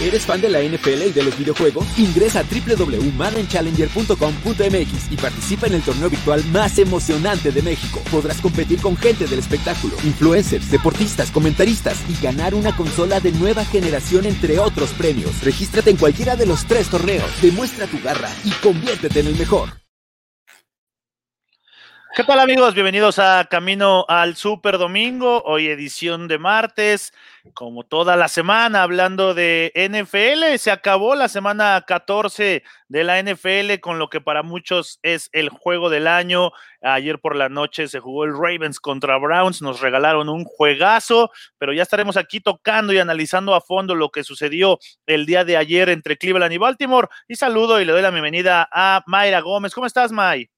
¿Eres fan de la NFL y de los videojuegos? Ingresa a www.maddenchallenger.com.mx y participa en el torneo virtual más emocionante de México. Podrás competir con gente del espectáculo, influencers, deportistas, comentaristas y ganar una consola de nueva generación entre otros premios. Regístrate en cualquiera de los tres torneos, demuestra tu garra y conviértete en el mejor. ¿Qué tal amigos? Bienvenidos a Camino al Super Domingo, hoy edición de martes, como toda la semana hablando de NFL, se acabó la semana 14 de la NFL con lo que para muchos es el juego del año. Ayer por la noche se jugó el Ravens contra Browns, nos regalaron un juegazo, pero ya estaremos aquí tocando y analizando a fondo lo que sucedió el día de ayer entre Cleveland y Baltimore. Y saludo y le doy la bienvenida a Mayra Gómez. ¿Cómo estás, May?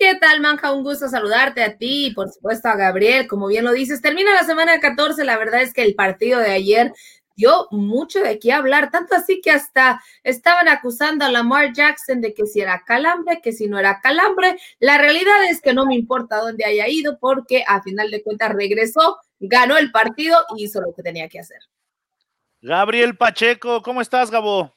¿Qué tal, Manja? Un gusto saludarte a ti y por supuesto a Gabriel. Como bien lo dices, termina la semana 14. La verdad es que el partido de ayer dio mucho de qué hablar, tanto así que hasta estaban acusando a Lamar Jackson de que si era calambre, que si no era calambre. La realidad es que no me importa dónde haya ido porque a final de cuentas regresó, ganó el partido y hizo lo que tenía que hacer. Gabriel Pacheco, ¿cómo estás, Gabo?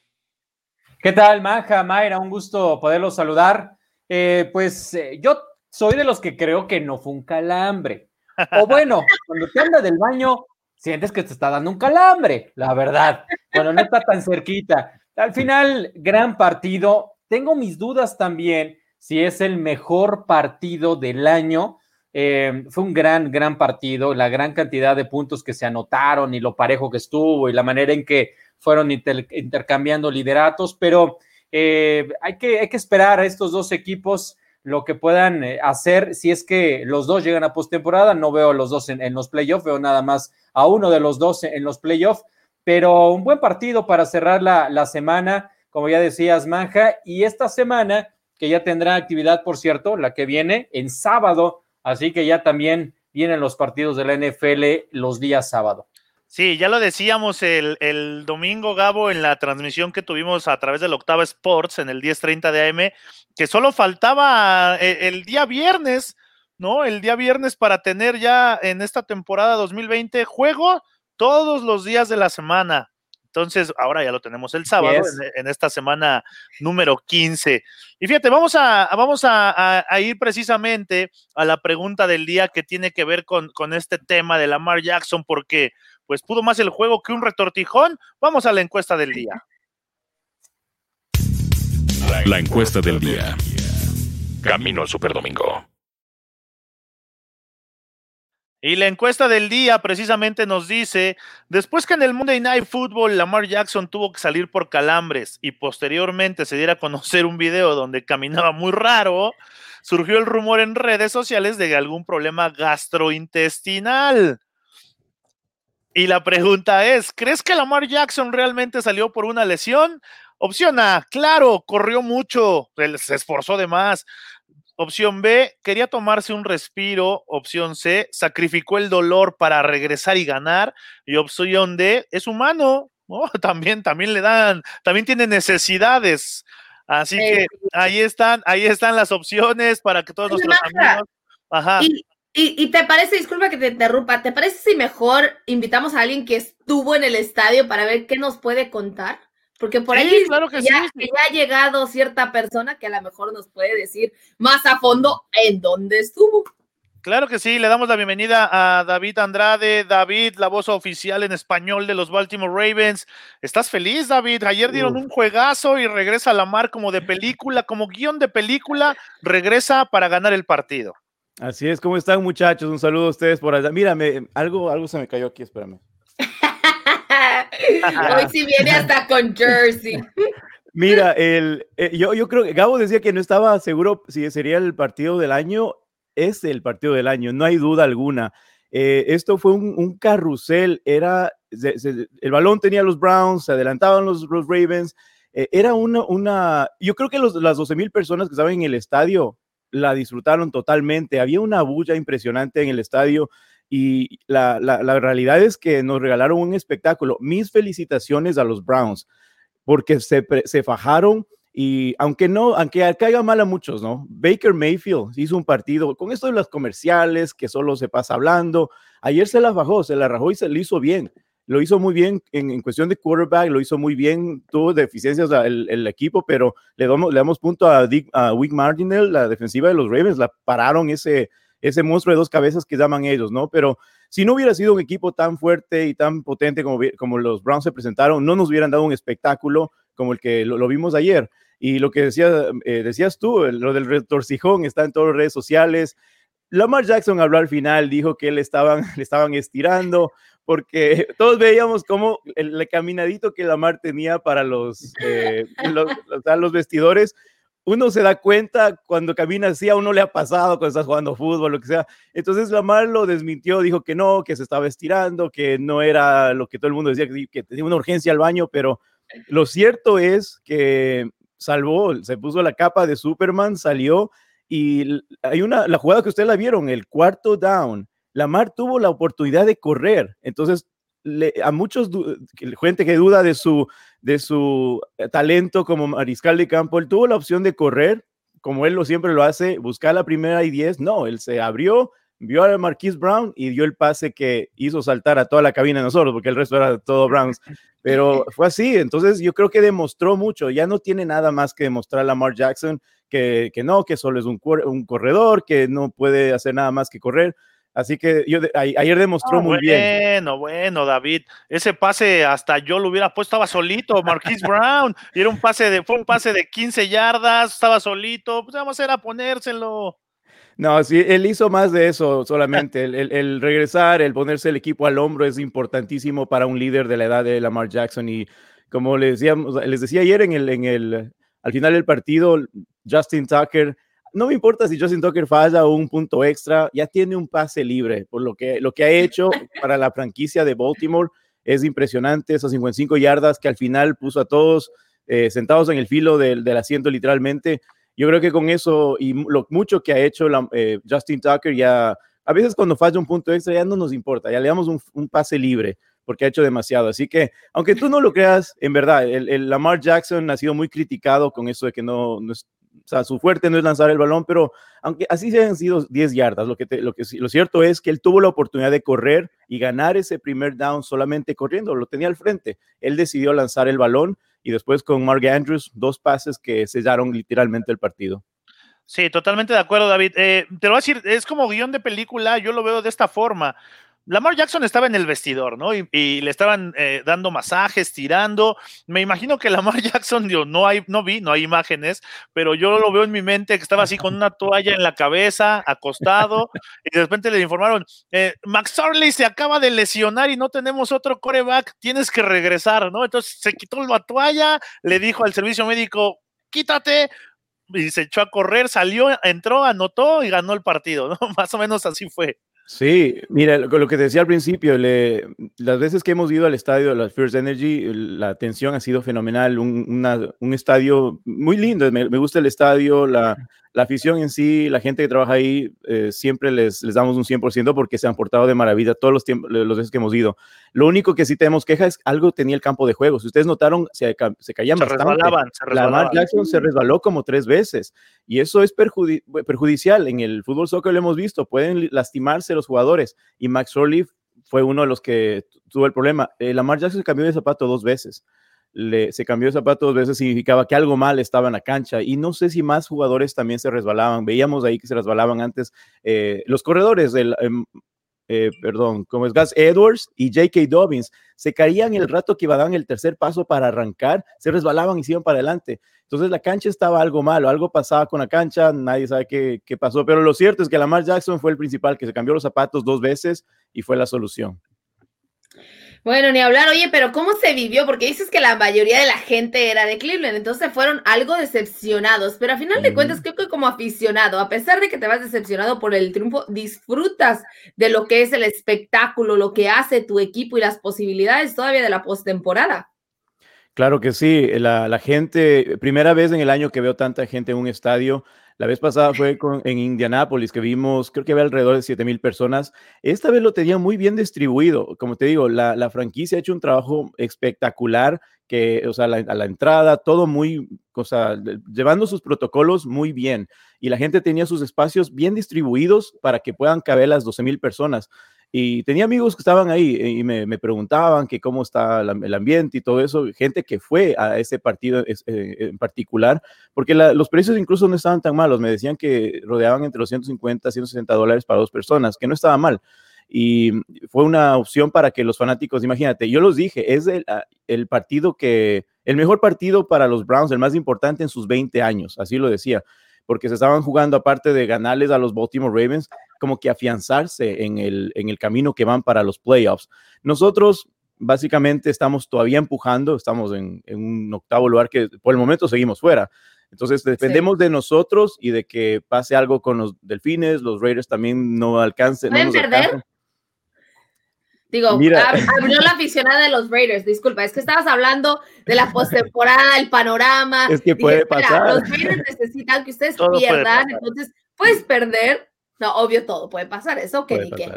¿Qué tal, Manja, Mayra? Un gusto poderlo saludar. Eh, pues eh, yo soy de los que creo que no fue un calambre. O bueno, cuando te anda del baño, sientes que te está dando un calambre, la verdad, cuando no está tan cerquita. Al final, gran partido. Tengo mis dudas también si es el mejor partido del año. Eh, fue un gran, gran partido, la gran cantidad de puntos que se anotaron y lo parejo que estuvo y la manera en que fueron intercambiando lideratos, pero eh, hay, que, esperar a estos dos equipos lo que puedan eh, hacer si es que los dos llegan a postemporada. No veo a los dos en, los playoffs, veo nada más a uno de los dos en, los playoffs, pero un buen partido para cerrar la, la, semana, como ya decías, Manja, y esta semana que ya tendrá actividad, por cierto, la que viene en sábado, así que ya también vienen los partidos de la NFL los días sábado. Sí, ya lo decíamos el, domingo, Gabo, en la transmisión que tuvimos a través del Octava Sports en el 10:30 de AM, que solo faltaba eh, el, día viernes, ¿no? El día viernes para tener ya en esta temporada 2020 juego todos los días de la semana. Entonces, ahora ya lo tenemos el sábado, en, esta semana número 15. Y fíjate, vamos a, vamos a, ir precisamente a la pregunta del día que tiene que ver con, con este tema de Lamar Jackson, porque pues pudo más el juego que un retortijón. Vamos a la encuesta del día. La encuesta del día. Camino al Superdomingo. Y la encuesta del día precisamente nos dice, después que en el Monday Night Football Lamar Jackson tuvo que salir por calambres y posteriormente se diera a conocer un video donde caminaba muy raro, surgió el rumor en redes sociales de algún problema gastrointestinal. Y la pregunta es, ¿crees que Lamar Jackson realmente salió por una lesión? Opción A, claro, corrió mucho, se esforzó de más. Opción B, quería tomarse un respiro. Opción C, sacrificó el dolor para regresar y ganar. Y opción D, es humano, También, también le dan, también tiene necesidades. Así que ahí están, ahí están las opciones para que todos nuestros amigos. Ajá. Y, te parece, disculpa que te interrumpa, ¿te parece si mejor invitamos a alguien que estuvo en el estadio para ver qué nos puede contar? Porque por ahí claro que ya, ha llegado cierta persona que a lo mejor nos puede decir más a fondo en dónde estuvo. Claro que sí, le damos la bienvenida a David Andrade. David, la voz oficial en español de los Baltimore Ravens. ¿Estás feliz, David? Ayer dieron un juegazo y regresa a la mar como de película, como guion de película, regresa para ganar el partido. Así es, ¿cómo están muchachos? Un saludo a ustedes por allá. Mírame, algo, algo se me cayó aquí, espérame. Hoy sí viene hasta con Jersey. Mira, el, eh, yo, yo creo que Gabo decía que no estaba seguro si sería el partido del año. Es el partido del año, no hay duda alguna. Eh, esto fue un, carrusel, era, el balón tenía los Browns, se adelantaban los, los Ravens, eh, era una, una, yo creo que los, las 12 mil personas que estaban en el estadio la disfrutaron totalmente. Había una bulla impresionante en el estadio y la, realidad es que nos regalaron un espectáculo. Mis felicitaciones a los Browns porque se, se fajaron y aunque no, aunque caiga mal a muchos, ¿no? Baker Mayfield hizo un partido con esto de las comerciales que solo se pasa hablando. Ayer se la bajó, se la rajó y se le hizo bien. Lo hizo muy bien en, cuestión de quarterback, lo hizo muy bien, tuvo deficiencias el, el equipo, pero le damos, le damos punto a, Dick, a Wick Martinell, la defensiva de los Ravens, la pararon ese, ese monstruo de dos cabezas que llaman ellos, ¿no? Pero si no hubiera sido un equipo tan fuerte y tan potente como, como los Browns se presentaron, no nos hubieran dado un espectáculo como el que lo, vimos ayer. Y lo que decía, eh, decías tú, lo del retorcijón está en todas las redes sociales. Lamar Jackson habló al final, dijo que le estaban, le estaban estirando, porque todos veíamos cómo el, caminadito que Lamar tenía para los, eh, los, los, vestidores, uno se da cuenta cuando camina así, a uno le ha pasado cuando estás jugando fútbol, lo que sea. Entonces Lamar lo desmintió, dijo que no, que se estaba estirando, que no era lo que todo el mundo decía, que, tenía una urgencia al baño, pero lo cierto es que salvó, se puso la capa de Superman, salió y hay una, la jugada que ustedes la vieron, el cuarto down, Lamar tuvo la oportunidad de correr, entonces a muchos gente que duda de su, de su eh, talento como mariscal de campo, él tuvo la opción de correr, como él lo siempre lo hace, buscar la primera y diez, no, él se abrió, vio a Marquise Brown y dio el pase que hizo saltar a toda la cabina de nosotros, porque el resto era todo Browns. Pero fue así, entonces yo creo que demostró mucho, ya no tiene nada más que demostrar a Lamar Jackson que, que no, que solo es un, un corredor, que no puede hacer nada más que correr. Así que yo ayer demostró muy bien. Bueno, bueno, David, ese pase hasta yo lo hubiera puesto, estaba solito, Marquise Brown, y era un pase de, fue un pase de 15 yardas, estaba solito, pues vamos a ir a ponérselo. No, sí, él hizo más de eso solamente. El, regresar, el ponerse el equipo al hombro es importantísimo para un líder de la edad de Lamar Jackson. Y como les, decíamos, les decía ayer en el, en el, al final del partido, Justin Tucker no me importa si Justin Tucker falla un punto extra, ya tiene un pase libre, por lo que lo que ha hecho para la franquicia de Baltimore es impresionante, esas 55 yardas que al final puso a todos eh, sentados en el filo del, asiento literalmente. Yo creo que con eso y lo mucho que ha hecho eh, Justin Tucker ya, a veces cuando falla un punto extra ya no nos importa, ya le damos un, pase libre porque ha hecho demasiado. Así que, aunque tú no lo creas, en verdad, el, Lamar Jackson ha sido muy criticado con eso de que no, no, o sea, su fuerte no es lanzar el balón, pero aunque así se han sido 10 yardas, lo que, lo que lo cierto es que él tuvo la oportunidad de correr y ganar ese primer down solamente corriendo, lo tenía al frente. Él decidió lanzar el balón y después con Mark Andrews, dos pases que sellaron literalmente el partido. Sí, totalmente de acuerdo, David. Eh, te lo voy a decir, es como guion de película, yo lo veo de esta forma. Lamar Jackson estaba en el vestidor, ¿no? Y, le estaban eh, dando masajes, tirando. Me imagino que Lamar Jackson, yo no hay, no vi, no hay imágenes, pero yo lo veo en mi mente que estaba así con una toalla en la cabeza, acostado, y de repente le informaron, eh, Max Orley se acaba de lesionar y no tenemos otro coreback, tienes que regresar, ¿no? Entonces se quitó la toalla, le dijo al servicio médico, quítate, y se echó a correr, salió, entró, anotó y ganó el partido, ¿no? Más o menos así fue. Sí, mira, lo, lo que te decía al principio, las veces que hemos ido al estadio de la First Energy, la atención ha sido fenomenal, un, un estadio muy lindo, me, gusta el estadio, la, la, afición en sí, la gente que trabaja ahí, eh, siempre les, les, damos un 100% porque se han portado de maravilla todos los tiempos, los veces que hemos ido. Lo único que sí tenemos queja es algo tenía el campo de juego. Si ustedes notaron, se, se caían se Resbalaban, se resbalaban. La Jackson se resbaló como tres veces y eso es perjudicial. En el fútbol soccer lo hemos visto, pueden lastimarse los jugadores y Max Orleaf fue uno de los que tuvo el problema. Eh, Lamar Jackson cambió de zapato dos veces. Le, se cambió de zapato dos veces significaba que algo mal estaba en la cancha y no sé si más jugadores también se resbalaban. Veíamos ahí que se resbalaban antes eh, los corredores del... Em, eh, perdón, como es Gus Edwards y J.K. Dobbins, se caían el rato que dar el tercer paso para arrancar, se resbalaban y se iban para adelante. Entonces la cancha estaba algo malo, algo pasaba con la cancha, nadie sabe qué, qué pasó, pero lo cierto es que Lamar Jackson fue el principal que se cambió los zapatos dos veces y fue la solución. Bueno, ni hablar, oye, pero ¿cómo se vivió? Porque dices que la mayoría de la gente era de Cleveland, entonces fueron algo decepcionados, pero a final de cuentas creo que como aficionado, a pesar de que te vas decepcionado por el triunfo, disfrutas de lo que es el espectáculo, lo que hace tu equipo y las posibilidades todavía de la postemporada. Claro que sí, la, la, gente, primera vez en el año que veo tanta gente en un estadio, la vez pasada fue en Indianápolis que vimos, creo que había alrededor de 7 mil personas. Esta vez lo tenía muy bien distribuido. Como te digo, la, franquicia ha hecho un trabajo espectacular, que, o sea, a la entrada, todo muy, o sea, llevando sus protocolos muy bien. Y la gente tenía sus espacios bien distribuidos para que puedan caber las 12 mil personas. Y tenía amigos que estaban ahí eh, y me, preguntaban que cómo está el ambiente y todo eso, gente que fue a ese partido eh, en particular, porque los precios incluso no estaban tan malos, me decían que rodeaban entre los 150 y 160 dólares para dos personas, que no estaba mal y fue una opción para que los fanáticos, imagínate, yo los dije, es el, ah, el, partido que, el mejor partido para los Browns, el más importante en sus 20 años, así lo decía, porque se estaban jugando, aparte de ganarles a los Baltimore Ravens, como que afianzarse en el, en el camino que van para los playoffs. Nosotros básicamente estamos todavía empujando, estamos en, un octavo lugar que por el momento seguimos fuera. Entonces dependemos de nosotros y de que pase algo con los delfines, los Raiders también no alcancen. ¿Pueden perder? Digo, abrió la aficionada de los Raiders, disculpa, es que estabas hablando de la postemporada, el panorama. Es que puede pasar. Los Raiders necesitan que ustedes pierdan, entonces puedes perder, no, obvio, todo puede pasar, eso que ni qué.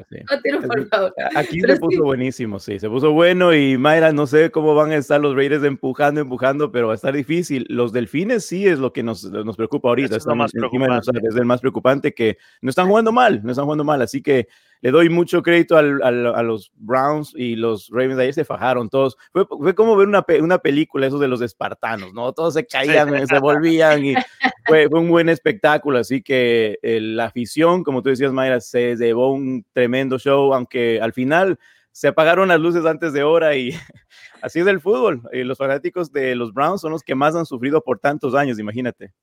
Aquí se puso buenísimo, sí, se puso bueno y Mayra, no sé cómo van a estar los Raiders empujando, empujando, pero va a estar difícil. Los Delfines sí es lo que nos, nos preocupa ahorita, es, más es el más preocupante que no están jugando mal, no están jugando mal, así que le doy mucho crédito al, al, a los Browns y los Ravens. Ayer se fajaron todos. Fue, fue como ver una, una, película, esos de los espartanos, ¿no? Todos se caían, se volvían y fue, fue, un buen espectáculo. Así que eh, la afición, como tú decías, Mayra, se llevó un tremendo show, aunque al final se apagaron las luces antes de hora y así es el fútbol. Y los fanáticos de los Browns son los que más han sufrido por tantos años, imagínate.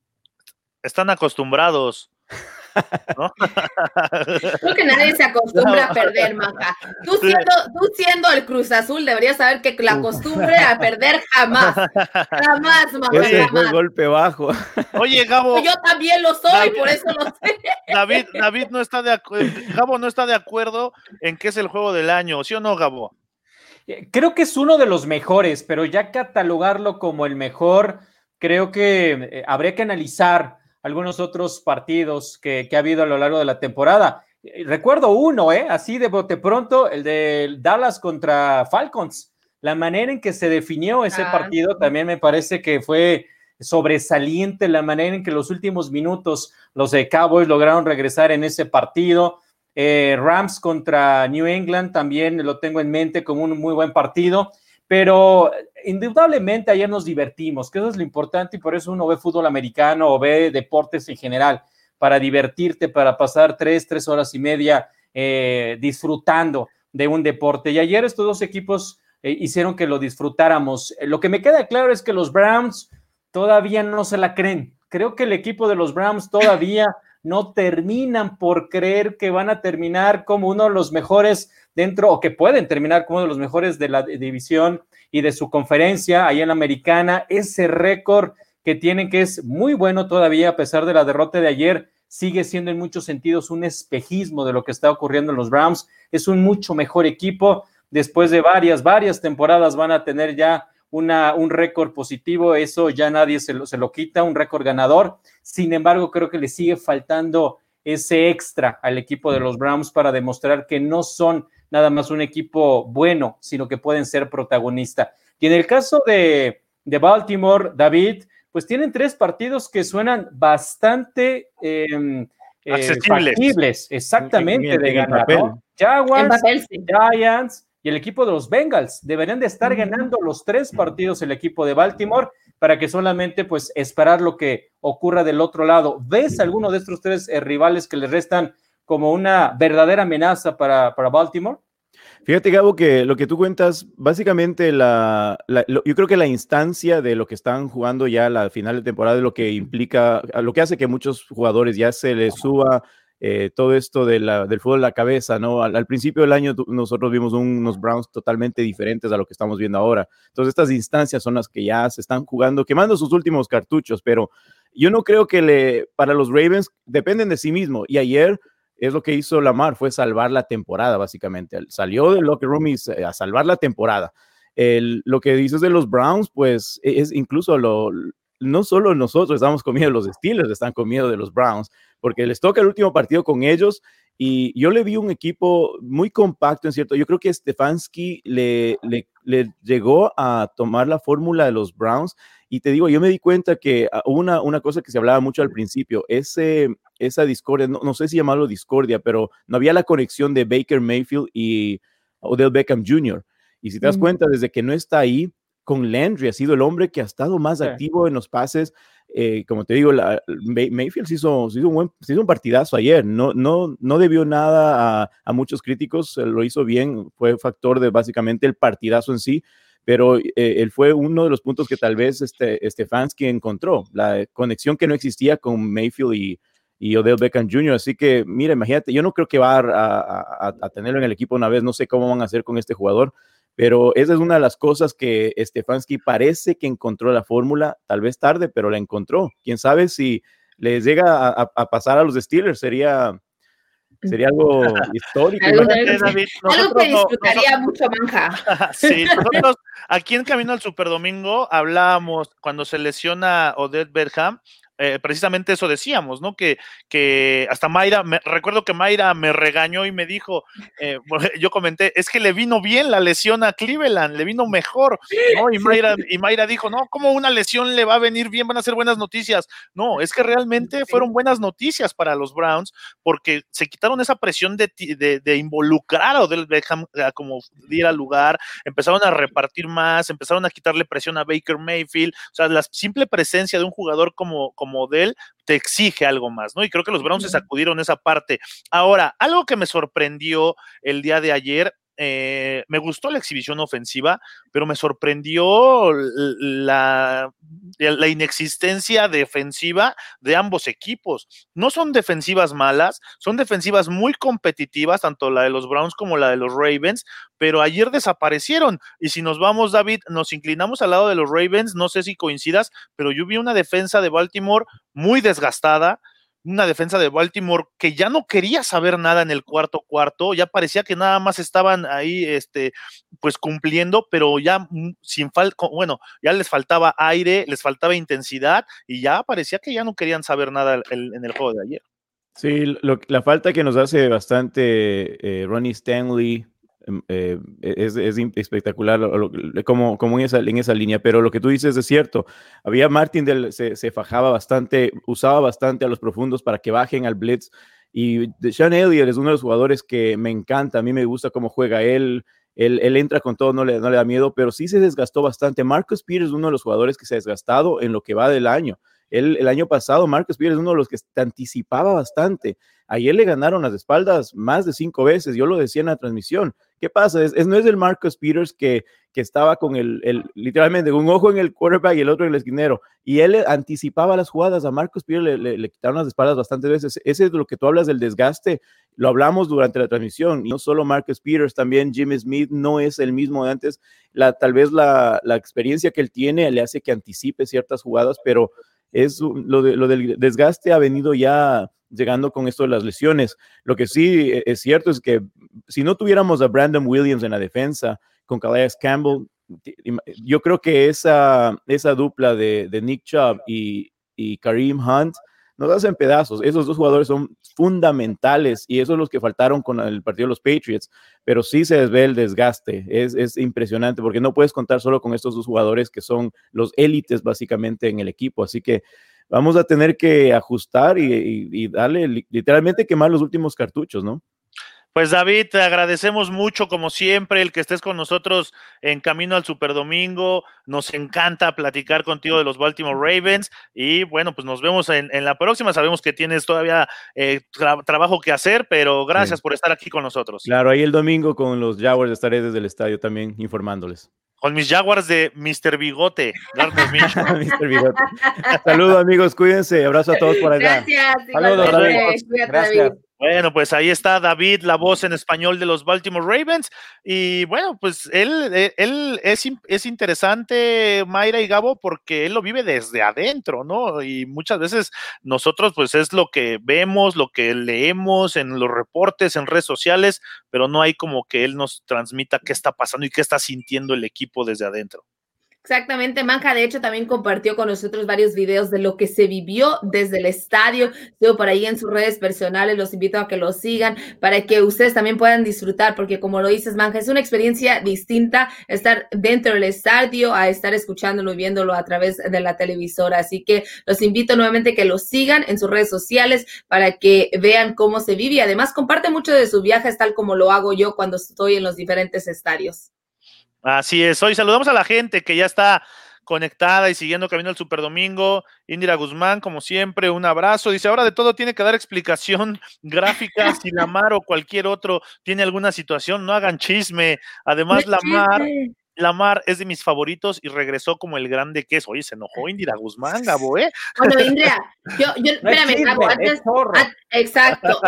Están acostumbrados. Creo que nadie se acostumbra a perder, Maca. Tú siendo, tú siendo el Cruz Azul deberías saber que la costumbre a perder jamás. Jamás. Ese fue golpe bajo. Oye, Gabo. Yo también lo soy, por eso lo sé. David, David no está de acuerdo. Gabo no está de acuerdo en que es el juego del año, ¿sí o no, Gabo? Eh, creo que es uno de los mejores, pero ya catalogarlo como el mejor, creo que eh, habría que analizar algunos otros partidos que, ha habido a lo largo de la temporada. Eh, recuerdo uno, ¿eh? así de bote pronto, el de Dallas contra Falcons. La manera en que se definió ese ah, partido también me parece que fue sobresaliente, la manera en que los últimos minutos los de Cowboys lograron regresar en ese partido. Eh, Rams contra New England también lo tengo en mente como un muy buen partido pero indudablemente ayer nos divertimos, que eso es lo importante y por eso uno ve fútbol americano o ve deportes en general, para divertirte, para pasar tres, tres horas y media eh, disfrutando de un deporte. Y ayer estos dos equipos eh, hicieron que lo disfrutáramos. Lo que me queda claro es que los Browns todavía no se la creen. Creo que el equipo de los Browns todavía no terminan por creer que van a terminar como uno de los mejores dentro o que pueden terminar como uno de los mejores de la división y de su conferencia ahí en la americana. Ese récord que tienen que es muy bueno todavía a pesar de la derrota de ayer, sigue siendo en muchos sentidos un espejismo de lo que está ocurriendo en los Browns. Es un mucho mejor equipo. Después de varias, varias temporadas van a tener ya una, un récord positivo, eso ya nadie se lo, se lo quita, un récord ganador. Sin embargo, creo que le sigue faltando ese extra al equipo de los Browns para demostrar que no son nada más un equipo bueno, sino que pueden ser protagonista. Y en el caso de, Baltimore, David, pues tienen tres partidos que suenan bastante eh, accesibles. exactamente, de ganar. Jaguars, Giants y el equipo de los Bengals. Deberían de estar ganando los tres partidos el equipo de Baltimore para que solamente pues esperar lo que ocurra del otro lado. ¿Ves alguno de estos tres eh, rivales que le restan como una verdadera amenaza para, para Baltimore? Fíjate, Gabo, que lo que tú cuentas, básicamente, la, yo creo que la instancia de lo que están jugando ya la final de temporada es lo que implica, lo que hace que muchos jugadores ya se les suba eh, todo esto del fútbol a la cabeza, ¿no? Al, principio del año nosotros vimos unos Browns totalmente diferentes a lo que estamos viendo ahora. Entonces, estas instancias son las que ya se están jugando, quemando sus últimos cartuchos, pero yo no creo que para los Ravens dependen de sí mismo. Y ayer es lo que hizo Lamar, fue salvar la temporada, básicamente. Salió del locker room y a salvar la temporada. lo que dices de los Browns, pues e, es incluso no solo nosotros estamos de los Steelers, están con miedo de los Browns, porque les toca el último partido con ellos y yo le vi un equipo muy compacto, en cierto. Yo creo que Stefanski le, le, le llegó a tomar la fórmula de los Browns y te digo, yo me di cuenta que ah, una, una cosa que se hablaba mucho al principio, ese, esa discordia, no, sé si llamarlo discordia, pero no había la conexión de Baker Mayfield y Odell Beckham Jr. Y si te das cuenta, desde que no está ahí, con Landry ha sido el hombre que ha estado más activo en los pases. Eh, como te digo, Mayfield se hizo, hizo, un buen, hizo un partidazo ayer. No, no, no debió nada a, muchos críticos, lo hizo bien, fue factor de básicamente el partidazo en sí. Pero eh, él fue uno de los puntos que tal vez este, Stefanski encontró, la conexión que no existía con Mayfield y, y Odell Beckham Jr. Así que, mira, imagínate, yo no creo que va a, a, tenerlo en el equipo una vez, no sé cómo van a hacer con este jugador, pero esa es una de las cosas que Stefanski parece que encontró la fórmula, tal vez tarde, pero la encontró. Quién sabe si les llega a, pasar a los Steelers, sería, sería algo histórico. Algo, que disfrutaría mucho Manja. sí, nosotros aquí en Camino al Superdomingo hablábamos cuando se lesiona Odette Berham, eh, precisamente eso decíamos, ¿no? Que, que hasta Mayra, me, recuerdo que Mayra me regañó y me dijo, eh, yo comenté, es que le vino bien la lesión a Cleveland, le vino mejor, ¿no? Y Mayra, y Mayra dijo, no, ¿cómo una lesión le va a venir bien? Van a ser buenas noticias. No, es que realmente fueron buenas noticias para los Browns porque se quitaron esa presión de, de, involucrar a Odell Beckham como diera lugar, empezaron a repartir más, empezaron a quitarle presión a Baker Mayfield, o sea, la simple presencia de un jugador como como de te exige algo más, ¿no? Y creo que los Browns se sacudieron esa parte. Ahora, algo que me sorprendió el día de ayer eh, me gustó la exhibición ofensiva, pero me sorprendió la, la, inexistencia defensiva de ambos equipos. No son defensivas malas, son defensivas muy competitivas, tanto la de los Browns como la de los Ravens, pero ayer desaparecieron. Y si nos vamos, David, nos inclinamos al lado de los Ravens, no sé si coincidas, pero yo vi una defensa de Baltimore muy desgastada, una defensa de Baltimore que ya no quería saber nada en el cuarto cuarto, ya parecía que nada más estaban ahí, este, pues cumpliendo, pero ya sin falta, bueno, ya les faltaba aire, les faltaba intensidad y ya parecía que ya no querían saber nada en el juego de ayer. Sí, la falta que nos hace bastante eh, Ronnie Stanley, eh, es, espectacular como, como en, esa, en esa línea, pero lo que tú dices es cierto. Había Martin del, se, se, fajaba bastante, usaba bastante a los profundos para que bajen al blitz. Y Sean Elliott es uno de los jugadores que me encanta, a mí me gusta cómo juega él. Él, él entra con todo, no le, no le da miedo, pero sí se desgastó bastante. Marcus Peters es uno de los jugadores que se ha desgastado en lo que va del año. Él, el año pasado, Marcus Peters es uno de los que te anticipaba bastante. Ayer le ganaron las espaldas más de cinco veces. Yo lo decía en la transmisión. ¿Qué pasa? Es, no es el Marcus Peters que, que estaba con el, el, literalmente un ojo en el quarterback y el otro en el esquinero. Y él anticipaba las jugadas. A Marcus Peters le, le, quitaron las espaldas bastantes veces. Ese es lo que tú hablas del desgaste. Lo hablamos durante la transmisión. Y no solo Marcus Peters, también Jimmy Smith no es el mismo de antes. La, tal vez la, la experiencia que él tiene le hace que anticipe ciertas jugadas, pero es lo, de, lo del desgaste ha venido ya llegando con esto de las lesiones. Lo que sí e, es cierto es que si no tuviéramos a Brandon Williams en la defensa con Calais Campbell, yo creo que esa, esa dupla de, Nick Chubb y, y Kareem Hunt nos hacen pedazos. Esos dos jugadores son fundamentales y esos son los que faltaron con el partido de los Patriots, pero sí se ve el desgaste. Es, es impresionante porque no puedes contar solo con estos dos jugadores que son los élites básicamente en el equipo. Así que vamos a tener que ajustar y, darle literalmente quemar los últimos cartuchos, ¿no? Pues David, te agradecemos mucho como siempre el que estés con nosotros en camino al Super Domingo. Nos encanta platicar contigo de los Baltimore Ravens y bueno, pues nos vemos en, la próxima. Sabemos que tienes todavía eh, trabajo que hacer, pero gracias por estar aquí con nosotros. Claro, ahí el domingo con los Jaguars estaré desde el estadio también informándoles con mis Jaguars de Mr. Bigote. Mr. Bigote. Saludos amigos, cuídense. Abrazo a todos por allá. Gracias. Saludos, Gracias. Bueno, pues ahí está David, la voz en español de los Baltimore Ravens. Y bueno, pues él, eh, él es, es, interesante, Mayra y Gabo, porque él lo vive desde adentro, ¿no? Y muchas veces nosotros, pues es lo que vemos, lo que leemos en los reportes, en redes sociales, pero no hay como que él nos transmita qué está pasando y qué está sintiendo el equipo desde adentro. Exactamente, Manja, de hecho, también compartió con nosotros varios videos de lo que se vivió desde el estadio. Yo por ahí en sus redes personales los invito a que lo sigan para que ustedes también puedan disfrutar, porque como lo dices, Manja, es una experiencia distinta estar dentro del estadio a estar escuchándolo y viéndolo a través de la televisora. Así que los invito nuevamente a que lo sigan en sus redes sociales para que vean cómo se vive y además comparte mucho de sus viajes, tal como lo hago yo cuando estoy en los diferentes estadios. Así es. Hoy saludamos a la gente que ya está conectada y siguiendo camino al Super Domingo. Indira Guzmán, como siempre, un abrazo. Dice, ahora de todo tiene que dar explicación gráfica si Lamar o cualquier otro tiene alguna situación, no hagan chisme. Además, Lamar, Lamar es de mis favoritos y regresó como el grande que es. Oye, se enojó Indira Guzmán, Gabo, ¿eh? Bueno, Indira, yo, yo, espérame, Gabo, antes, exacto.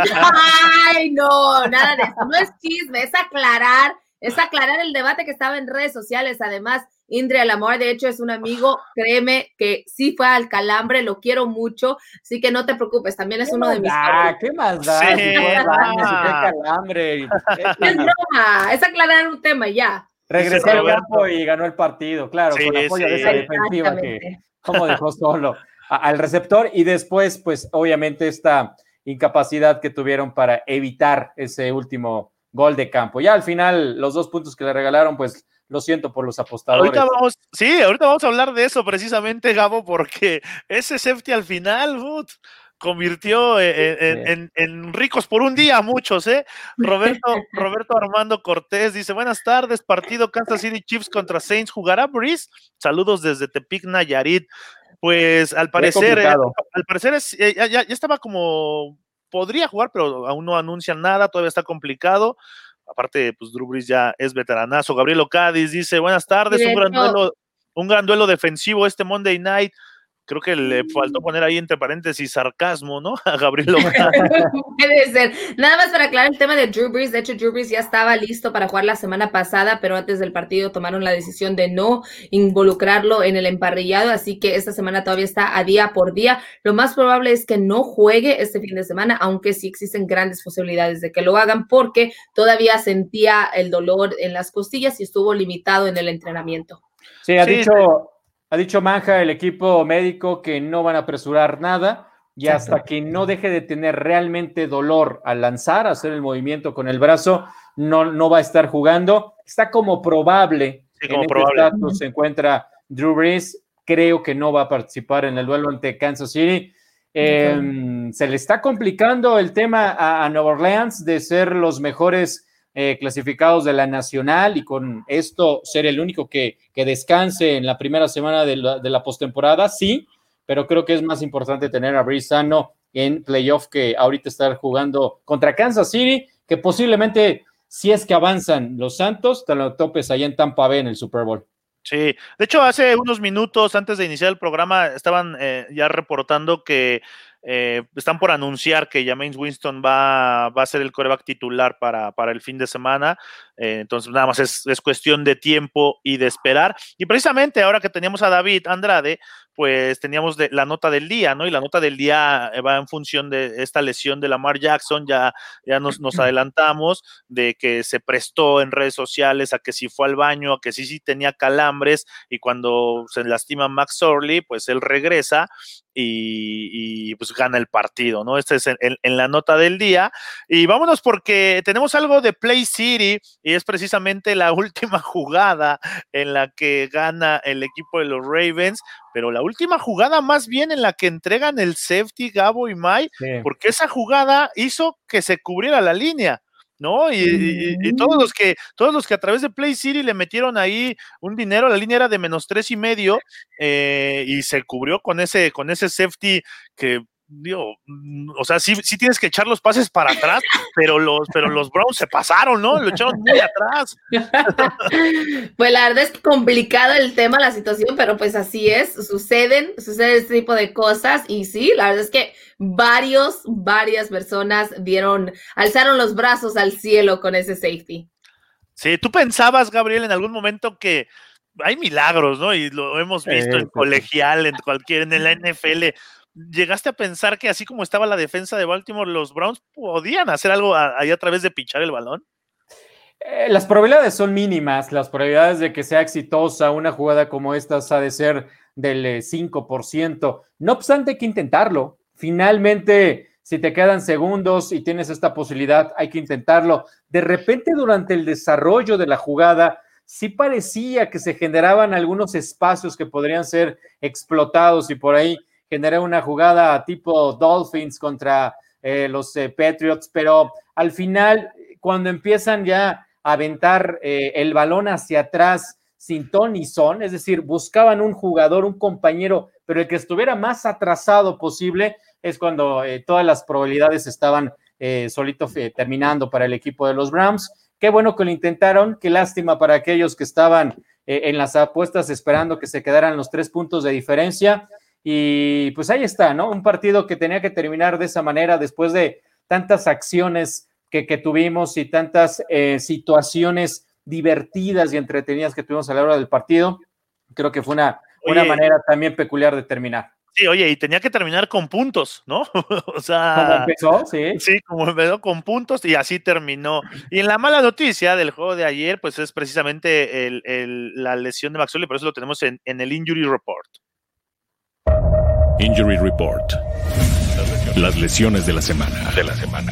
Ay, no, nada de eso. No es chisme, es aclarar es aclarar el debate que estaba en redes sociales. Además, Indria Lamar, de hecho, es un amigo, créeme que sí fue al calambre, lo quiero mucho, así que no te preocupes, también es uno de mis. Ah, ¿qué más da? Sí. Ah. calambre. Es broma, es aclarar un tema ya. Regresó al campo y ganó el partido, claro, con apoyo de esa defensiva que como dejó solo al receptor y después, pues, obviamente, esta incapacidad que tuvieron para evitar ese último gol de campo. Ya al final, los dos puntos que le regalaron, pues lo siento por los apostadores. Ahorita vamos, sí, ahorita vamos a hablar de eso precisamente, Gabo, porque ese safety al final, convirtió en, ricos por un día muchos, ¿eh? Roberto, Roberto Armando Cortés dice, buenas tardes, partido Kansas City Chiefs contra Saints, ¿jugará Breeze? Saludos desde Tepic, Nayarit. Pues al parecer, eh, al parecer es, eh, ya, ya, estaba como podría jugar, pero aún no anuncian nada, todavía está complicado. Aparte, pues Drew Brees ya es veteranazo. Gabriel Ocadis dice, buenas tardes, un gran, duelo, un gran duelo defensivo este Monday Night creo que le faltó poner ahí entre paréntesis sarcasmo, ¿no? A Gabriel Puede ser. Nada más para aclarar el tema de Drew Brees. De hecho, Drew Brees ya estaba listo para jugar la semana pasada, pero antes del partido tomaron la decisión de no involucrarlo en el emparrillado, así que esta semana todavía está a día por día. Lo más probable es que no juegue este fin de semana, aunque sí existen grandes posibilidades de que lo hagan porque todavía sentía el dolor en las costillas y estuvo limitado en el entrenamiento. Sí, ha dicho ha dicho Manja, el equipo médico, que no van a apresurar nada y hasta que no deje de tener realmente dolor al lanzar, hacer el movimiento con el brazo, no, no va a estar jugando. Está como probable. Sí, como en este probable. se encuentra Drew Brees. Creo que no va a participar en el duelo ante Kansas City. Em, se le está complicando el tema a, a Nueva Orleans de ser los mejores eh, clasificados de la nacional y con esto ser el único que, que descanse en la primera semana de la, de la postemporada, sí, pero creo que es más importante tener a sano en playoff que ahorita estar jugando contra Kansas City, que posiblemente si es que avanzan los Santos, te lo topes allá en Tampa Bay en el Super Bowl. Sí, de hecho hace unos minutos antes de iniciar el programa estaban eh, ya reportando que eh, están por anunciar que James Winston va, va, a ser el coreback titular para, para el fin de semana. Eh, entonces, nada más es, es, cuestión de tiempo y de esperar. Y precisamente ahora que teníamos a David Andrade, pues teníamos de, la nota del día, ¿no? Y la nota del día eh, va en función de esta lesión de Lamar Jackson. Ya, ya nos, nos adelantamos de que se prestó en redes sociales a que si fue al baño, a que sí, sí tenía calambres. Y cuando se lastima Max Orley, pues él regresa y, y, pues gana el partido, ¿no? Este es en, en, la nota del día. Y vámonos porque tenemos algo de Play City y es precisamente la última jugada en la que gana el equipo de los Ravens, pero la última jugada más bien en la que entregan el safety Gabo y Mai, sí. porque esa jugada hizo que se cubriera la línea. ¿No? Y, y, y, todos los que, todos los que a través de Play City le metieron ahí un dinero, la línea era de menos tres y medio, eh, y se cubrió con ese, con ese safety que digo, o sea, sí, sí tienes que echar los pases para atrás, pero los, pero los Browns se pasaron, ¿no? Lo echaron muy atrás. pues la verdad es complicado el tema, la situación, pero pues así es, suceden, sucede este tipo de cosas, y sí, la verdad es que varios, varias personas dieron, alzaron los brazos al cielo con ese safety. Sí, tú pensabas, Gabriel, en algún momento que hay milagros, ¿no? Y lo hemos visto eh, en colegial, en cualquier, en la NFL ¿Llegaste a pensar que así como estaba la defensa de Baltimore, los Browns podían hacer algo ahí a través de pichar el balón? Eh, las probabilidades son mínimas, las probabilidades de que sea exitosa una jugada como esta ha de ser del 5%. Eh, no obstante, hay que intentarlo. Finalmente, si te quedan segundos y tienes esta posibilidad, hay que intentarlo. De repente, durante el desarrollo de la jugada, sí parecía que se generaban algunos espacios que podrían ser explotados y por ahí generé una jugada tipo Dolphins contra eh, los Patriots, pero al final, cuando empiezan ya aventar eh, el balón hacia atrás sin ton ni son, es decir, buscaban un jugador, un compañero, pero el que estuviera más atrasado posible es cuando eh, todas las probabilidades estaban eh, solito terminando para el equipo de los Rams. Qué bueno que lo intentaron, qué lástima para aquellos que estaban en las apuestas esperando que se quedaran los tres puntos de diferencia. Y pues ahí está, ¿no? Un partido que tenía que terminar de esa manera después de tantas acciones que, tuvimos y tantas eh, situaciones divertidas y entretenidas que tuvimos a la hora del partido. Creo que fue una, una manera también peculiar de terminar. Sí, oye, y tenía que terminar con puntos, ¿no? o sea. Como empezó, sí. Sí, como empezó con puntos y así terminó. Y en la mala noticia del juego de ayer, pues es precisamente el, la lesión de Maxwell, y por eso lo tenemos en, en el Injury Report. Injury Report. Las lesiones de la semana. De la semana.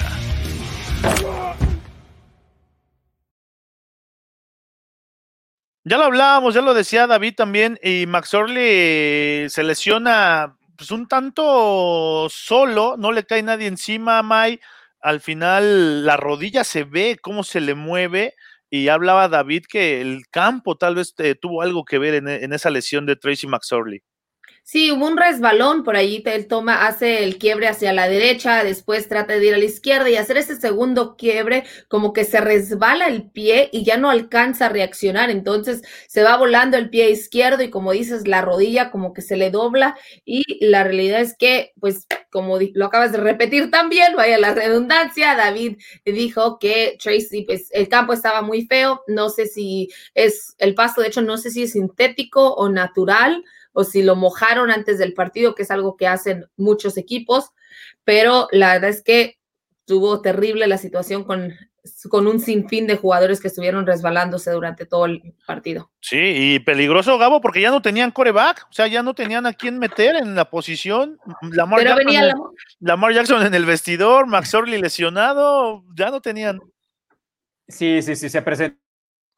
Ya lo hablábamos, ya lo decía David también, y Max Orley se lesiona pues un tanto solo, no le cae nadie encima a Mai, al final la rodilla se ve cómo se le mueve, y hablaba David que el campo tal vez eh, tuvo algo que ver en, en, esa lesión de Tracy McSorley. Sí, hubo un resbalón por ahí, él toma, hace el quiebre hacia la derecha, después trata de ir a la izquierda y hacer ese segundo quiebre, como que se resbala el pie y ya no alcanza a reaccionar, entonces se va volando el pie izquierdo y como dices, la rodilla como que se le dobla y la realidad es que, pues, como lo acabas de repetir también, vaya la redundancia, David dijo que Tracy, pues, el campo estaba muy feo, no sé si es el pasto, de hecho, no sé si es sintético o natural o si lo mojaron antes del partido, que es algo que hacen muchos equipos, pero la verdad es que tuvo terrible la situación con, con un sinfín de jugadores que estuvieron resbalándose durante todo el partido. Sí, y peligroso, Gabo, porque ya no tenían coreback, o sea, ya no tenían a quién meter en la posición. Lamar, Pero Jackson, venía Lamar Jackson en el vestidor, Max Orley lesionado, ya no tenían. Sí, sí, sí, se presentó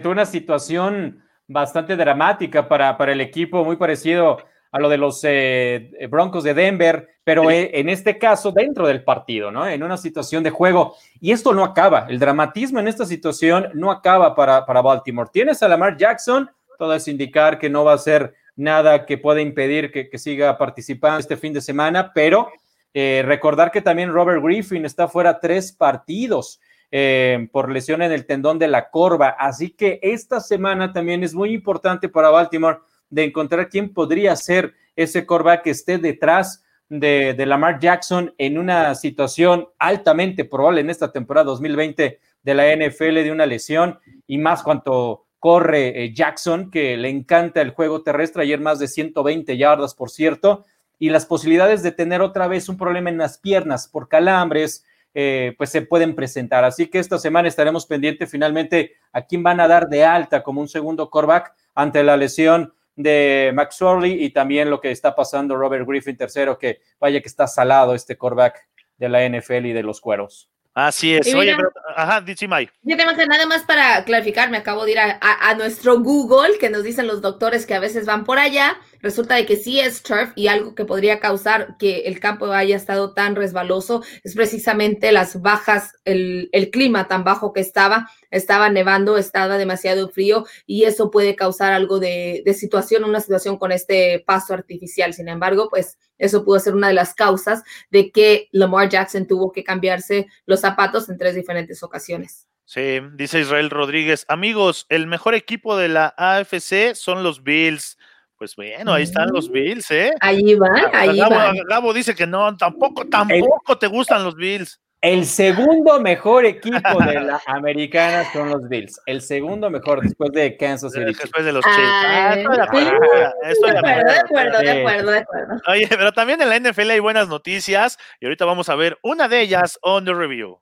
una situación bastante dramática para, para el equipo, muy parecido a lo de los eh, Broncos de Denver, pero e, en este caso dentro del partido, ¿no? En una situación de juego. Y esto no acaba, el dramatismo en esta situación no acaba para, para Baltimore. Tienes a Lamar Jackson, todo es indicar que no va a ser nada que pueda impedir que, que siga participando este fin de semana, pero eh, recordar que también Robert Griffin está fuera tres partidos. Eh, por lesión en el tendón de la corva. Así que esta semana también es muy importante para Baltimore de encontrar quién podría ser ese corva que esté detrás de, de, Lamar Jackson en una situación altamente probable en esta temporada 2020 de la NFL de una lesión y más cuanto corre eh, Jackson, que le encanta el juego terrestre, ayer más de 120 yardas, por cierto, y las posibilidades de tener otra vez un problema en las piernas por calambres, eh, pues se pueden presentar. Así que esta semana estaremos pendientes finalmente a quién van a dar de alta como un segundo coreback ante la lesión de Max Orley y también lo que está pasando Robert Griffin tercero, que vaya que está salado este coreback de la NFL y de los cueros. Así es. Oye, pero, ajá, May. Yo tengo que nada más para clarificar, me acabo de ir a, nuestro Google, que nos dicen los doctores que a veces van por allá. Resulta de que sí es turf y algo que podría causar que el campo haya estado tan resbaloso es precisamente las bajas, el, el clima tan bajo que estaba. Estaba nevando, estaba demasiado frío y eso puede causar algo de, de situación, una situación con este paso artificial. Sin embargo, pues eso pudo ser una de las causas de que Lamar Jackson tuvo que cambiarse los zapatos en tres diferentes ocasiones. Sí, dice Israel Rodríguez, amigos, el mejor equipo de la AFC son los Bills. Pues bueno, ahí están los mm. Bills, ¿eh? Ahí van, ahí Gabo, van. Gabo dice que no, tampoco, tampoco te gustan los Bills. El segundo mejor equipo de la americana son los Bills. El segundo mejor después de Kansas City. Después de los Chiefs. Ah, estoy de acuerdo, de acuerdo, de acuerdo, de acuerdo. Oye, pero también en la NFL hay buenas noticias y ahorita vamos a ver una de ellas on the review.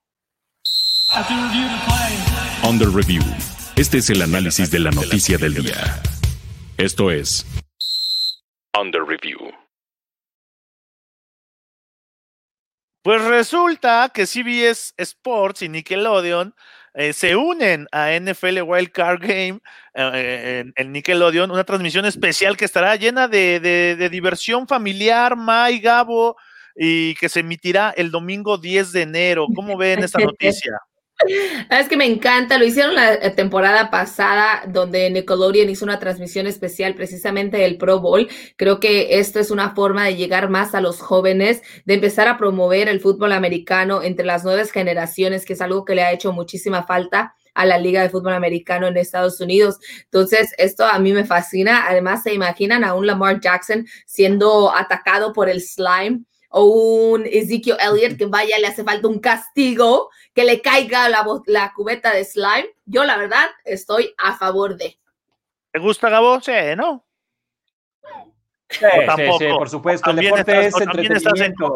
Review the Review. Este es el análisis de la noticia del día. Esto es Under Review. Pues resulta que CBS Sports y Nickelodeon eh, se unen a NFL Wild Card Game eh, en, Nickelodeon, una transmisión especial que estará llena de, de diversión familiar, May, Gabo, y que se emitirá el domingo 10 de enero. ¿Cómo ven esta noticia? Es que me encanta, lo hicieron la eh, temporada pasada donde Nickelodeon hizo una transmisión especial precisamente del Pro Bowl. Creo que esto es una forma de llegar más a los jóvenes, de empezar a promover el fútbol americano entre las nuevas generaciones, que es algo que le ha hecho muchísima falta a la Liga de Fútbol Americano en Estados Unidos. Entonces, esto a mí me fascina. Además, se imaginan a un Lamar Jackson siendo atacado por el slime o un Ezekiel Elliott que vaya, le hace falta un castigo, que le caiga la, la cubeta de slime. Yo, la verdad, estoy a favor de. ¿Te gusta, Gabo? Sí, ¿no? Sí, sí, por supuesto. El deporte es entretenimiento.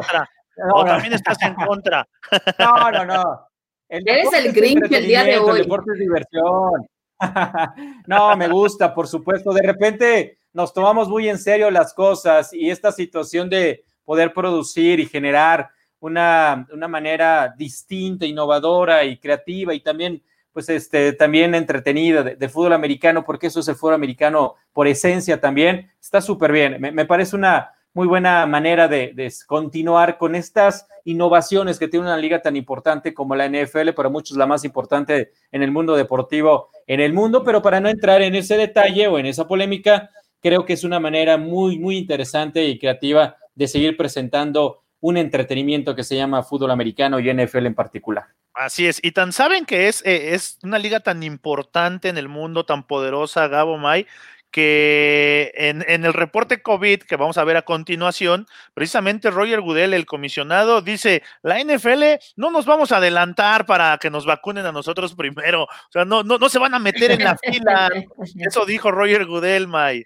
o también estás en contra. No, no, no. Eres el Grinch el día de hoy. El deporte es diversión. no, me gusta, por supuesto. De repente nos tomamos muy en serio las cosas y esta situación de poder producir y generar una, manera distinta, innovadora y creativa y también, pues, este, también entretenida de, fútbol americano, porque eso es el fútbol americano por esencia también, está súper bien. Me, parece una muy buena manera de, de, continuar con estas innovaciones que tiene una liga tan importante como la NFL, para muchos la más importante en el mundo deportivo en el mundo, pero para no entrar en ese detalle o en esa polémica, creo que es una manera muy, muy interesante y creativa de seguir presentando un entretenimiento que se llama fútbol americano y NFL en particular. Así es, y tan saben que es, eh, es una liga tan importante en el mundo, tan poderosa, Gabo May, que en, en, el reporte COVID que vamos a ver a continuación, precisamente Roger Goodell, el comisionado, dice, la NFL no nos vamos a adelantar para que nos vacunen a nosotros primero, o sea, no, no, no se van a meter en la fila. Eso dijo Roger Goodell, May.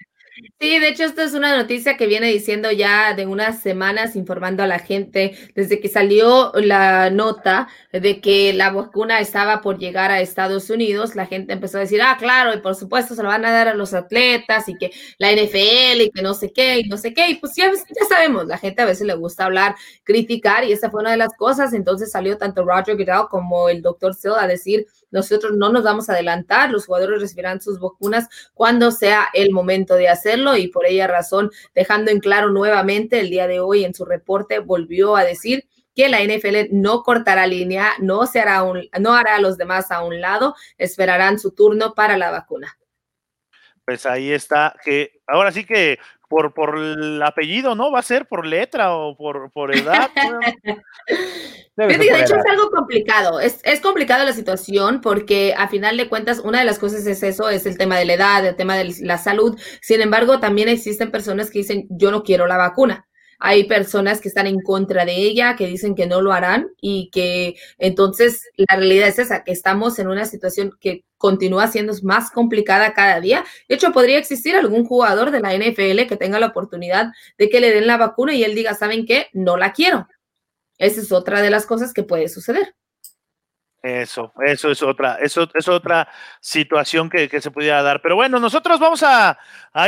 Sí, de hecho, esto es una noticia que viene diciendo ya de unas semanas, informando a la gente desde que salió la nota de que la vacuna estaba por llegar a Estados Unidos. La gente empezó a decir, ah, claro, y por supuesto se lo van a dar a los atletas y que la NFL y que no sé qué y no sé qué. Y pues ya, ya sabemos, la gente a veces le gusta hablar, criticar, y esa fue una de las cosas. Entonces salió tanto Roger Goodell como el doctor Sill a decir, nosotros no nos vamos a adelantar, los jugadores recibirán sus vacunas cuando sea el momento de hacerlo y por ella razón, dejando en claro nuevamente el día de hoy en su reporte, volvió a decir que la NFL no cortará línea, no, se hará no hará a los demás a un lado, esperarán su turno para la vacuna. Pues ahí está, que ahora sí que por, por el apellido, ¿no? Va a ser por letra o por, por edad. de hecho, es algo complicado. Es, es complicado la situación porque a final de cuentas, una de las cosas es eso, es el tema de la edad, el tema de la salud. Sin embargo, también existen personas que dicen, yo no quiero la vacuna. Hay personas que están en contra de ella, que dicen que no lo harán y que entonces la realidad es esa, que estamos en una situación que continúa siendo más complicada cada día. De hecho, podría existir algún jugador de la NFL que tenga la oportunidad de que le den la vacuna y él diga, ¿saben qué? No la quiero. Esa es otra de las cosas que puede suceder. Eso, eso es otra, eso es otra situación que, se pudiera dar. Pero bueno, nosotros vamos a,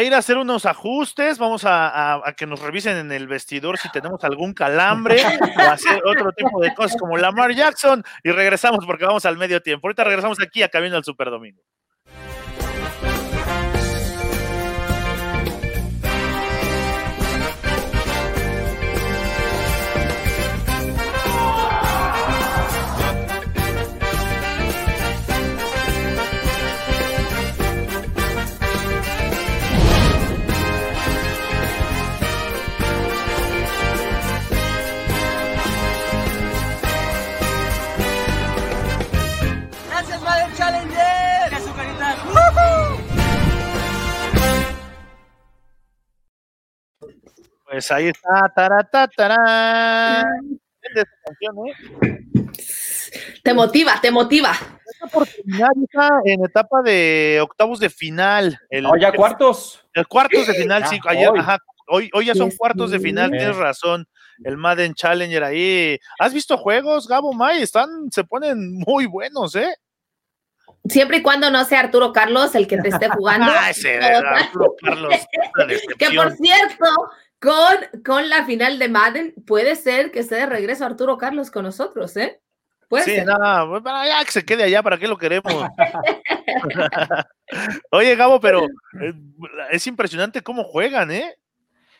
ir a hacer unos ajustes, vamos a, que nos revisen en el vestidor si tenemos algún calambre o hacer otro tipo de cosas como Lamar Jackson y regresamos porque vamos al medio tiempo. Ahorita regresamos aquí a Camino al Super Domingo. Pues ahí está, tarata, ¿eh? Te motiva, te motiva. Esta oportunidad está en etapa de octavos de final. El, oh, ya cuartos. El cuartos de final, sí. Ayer, hoy. Ajá, hoy, hoy ya son cuartos de final, tienes razón. El Madden Challenger ahí. ¿Has visto juegos, Gabo May? Están, se ponen muy buenos, ¿eh? Siempre y cuando no sea Arturo Carlos el que te esté jugando. Ah, ese, Arturo Carlos. que por cierto, con, con la final de Madden, puede ser que esté de regreso Arturo Carlos con nosotros, ¿eh? Puede Sí, ser. no, para ya que se quede allá, ¿para qué lo queremos? Oye, Gabo, pero eh, es impresionante cómo juegan, ¿eh?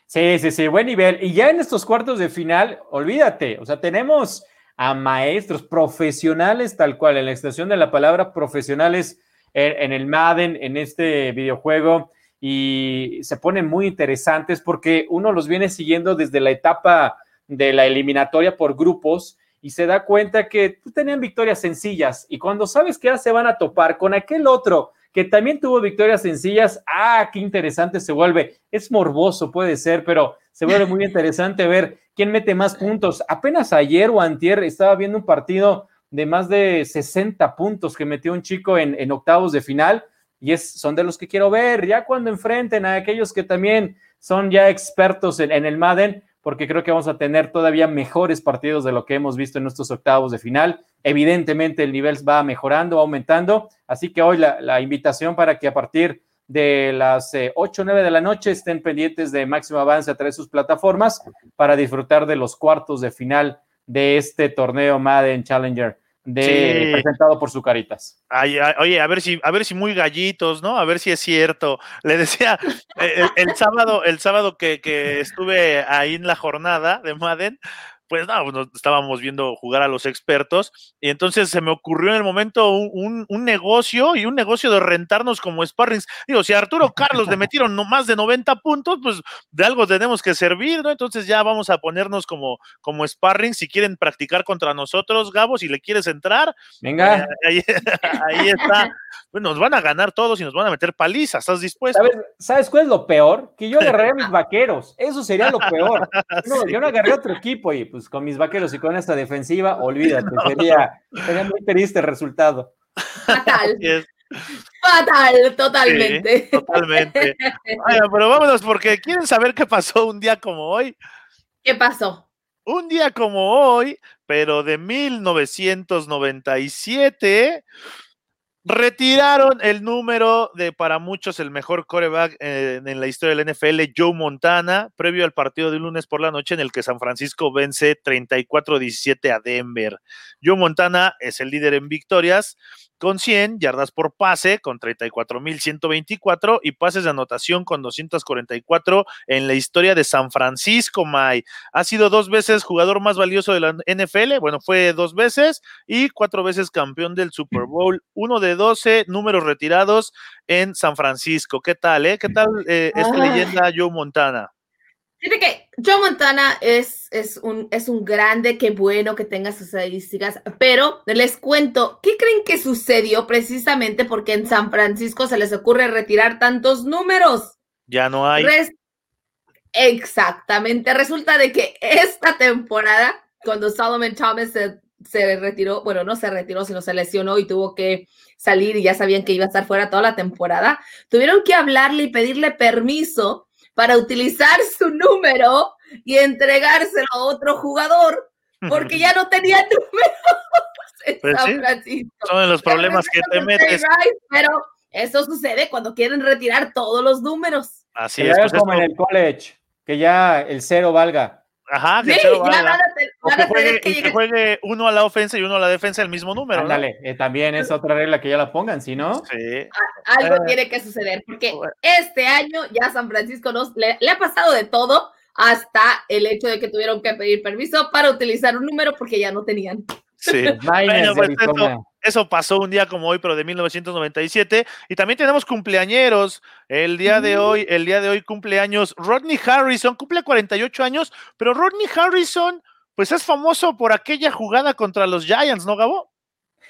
Sí, sí, sí, buen nivel. Y ya en estos cuartos de final, olvídate, o sea, tenemos a maestros profesionales, tal cual, en la extensión de la palabra profesionales en, en el Madden, en este videojuego, y se ponen muy interesantes porque uno los viene siguiendo desde la etapa de la eliminatoria por grupos y se da cuenta que pues, tenían victorias sencillas y cuando sabes que ya se van a topar con aquel otro que también tuvo victorias sencillas, ah, qué interesante se vuelve. Es morboso, puede ser, pero se vuelve muy interesante ver quién mete más puntos. Apenas ayer o antier estaba viendo un partido de más de 60 puntos que metió un chico en, en octavos de final y es, son de los que quiero ver, ya cuando enfrenten a aquellos que también son ya expertos en, el Madden, porque creo que vamos a tener todavía mejores partidos de lo que hemos visto en estos octavos de final. Evidentemente el nivel va mejorando, aumentando, así que hoy la, la invitación para que a partir de las eh, 8 o 9 de la noche estén pendientes de Máximo Avance a través de sus plataformas para disfrutar de los cuartos de final de este torneo Madden Challenger de, Sí. presentado por Sucaritas. Ay, ay, oye, a ver si, a ver si muy gallitos, ¿no? A ver si es cierto. Le decía eh, el, el sábado, el sábado que, que estuve ahí en la jornada de Madden, pues no, nos estábamos viendo jugar a los expertos, y entonces se me ocurrió en el momento un, un- un negocio y un negocio de rentarnos como sparrings. Digo, si a Arturo Carlos le metieron no más de 90 puntos, pues de algo tenemos que servir, ¿no? Entonces ya vamos a ponernos como, como sparring. Si quieren practicar contra nosotros, Gabo, si le quieres entrar, Venga, Ahí, ahí está. Bueno, nos van a ganar todos y nos van a meter palizas. ¿Estás dispuesto? ¿sabes, ¿sabes cuál es lo peor? Que yo agarré a mis vaqueros. Eso sería lo peor. No, yo no agarré a otro equipo y pues con mis vaqueros y con esta defensiva, olvídate, sería, sería muy triste el resultado. Fatal, fatal, totalmente. sí, totalmente. Oigan, pero vámonos porque quieren saber qué pasó un día como hoy. ¿Qué pasó? Un día como hoy, pero de 1997, retiraron el número de para muchos el mejor coreback eh, en la historia del NFL, Joe Montana, previo al partido de lunes por la noche en el que San Francisco vence 34-17 a Denver. Joe Montana es el líder en victorias con 100 yardas por pase, con 34.124 y pases de anotación con 244 en la historia de San Francisco, May. Ha sido dos veces jugador más valioso de la NFL, bueno, fue dos veces y cuatro veces campeón del Super Bowl, uno de 12 números retirados en San Francisco. ¿Qué tal, eh? ¿Qué tal eh, esta Ay. leyenda Joe Montana? Fíjate que Joe Montana es, es, un, es un grande, qué bueno que tenga sus estadísticas, pero les cuento, ¿qué creen que sucedió precisamente porque en San Francisco se les ocurre retirar tantos números? Ya no hay. Res- Exactamente, resulta de que esta temporada, cuando Solomon Thomas se, se retiró, bueno, no se retiró, sino se lesionó y tuvo que salir y ya sabían que iba a estar fuera toda la temporada, tuvieron que hablarle y pedirle permiso para utilizar su número y entregárselo a otro jugador, porque ya no tenía números en Pues San sí, Francisco. Son de los problemas que te metes. Pero eso sucede cuando quieren retirar todos los números. Así es. ya pues es como en el college, que ya el cero valga. Ajá, que Sí, ya van a, van que a tener juegue, que y que llegar. juegue uno a la ofensa y uno a la defensa el mismo número. ¿no? Ándale, eh, también es otra regla que ya la pongan, si no, Sí. Algo Eh, tiene que suceder, porque bueno. este año ya San Francisco nos, le, le ha pasado de todo, hasta el hecho de que tuvieron que pedir permiso para utilizar un número porque ya no tenían. Sí. Bueno, pues. Eso pasó un día como hoy, pero de 1997. Y también tenemos cumpleañeros. El día de Mm. hoy, el día de hoy cumpleaños Rodney Harrison, cumple 48 años, pero Rodney Harrison, pues es famoso por aquella jugada contra los Giants, ¿no, Gabo?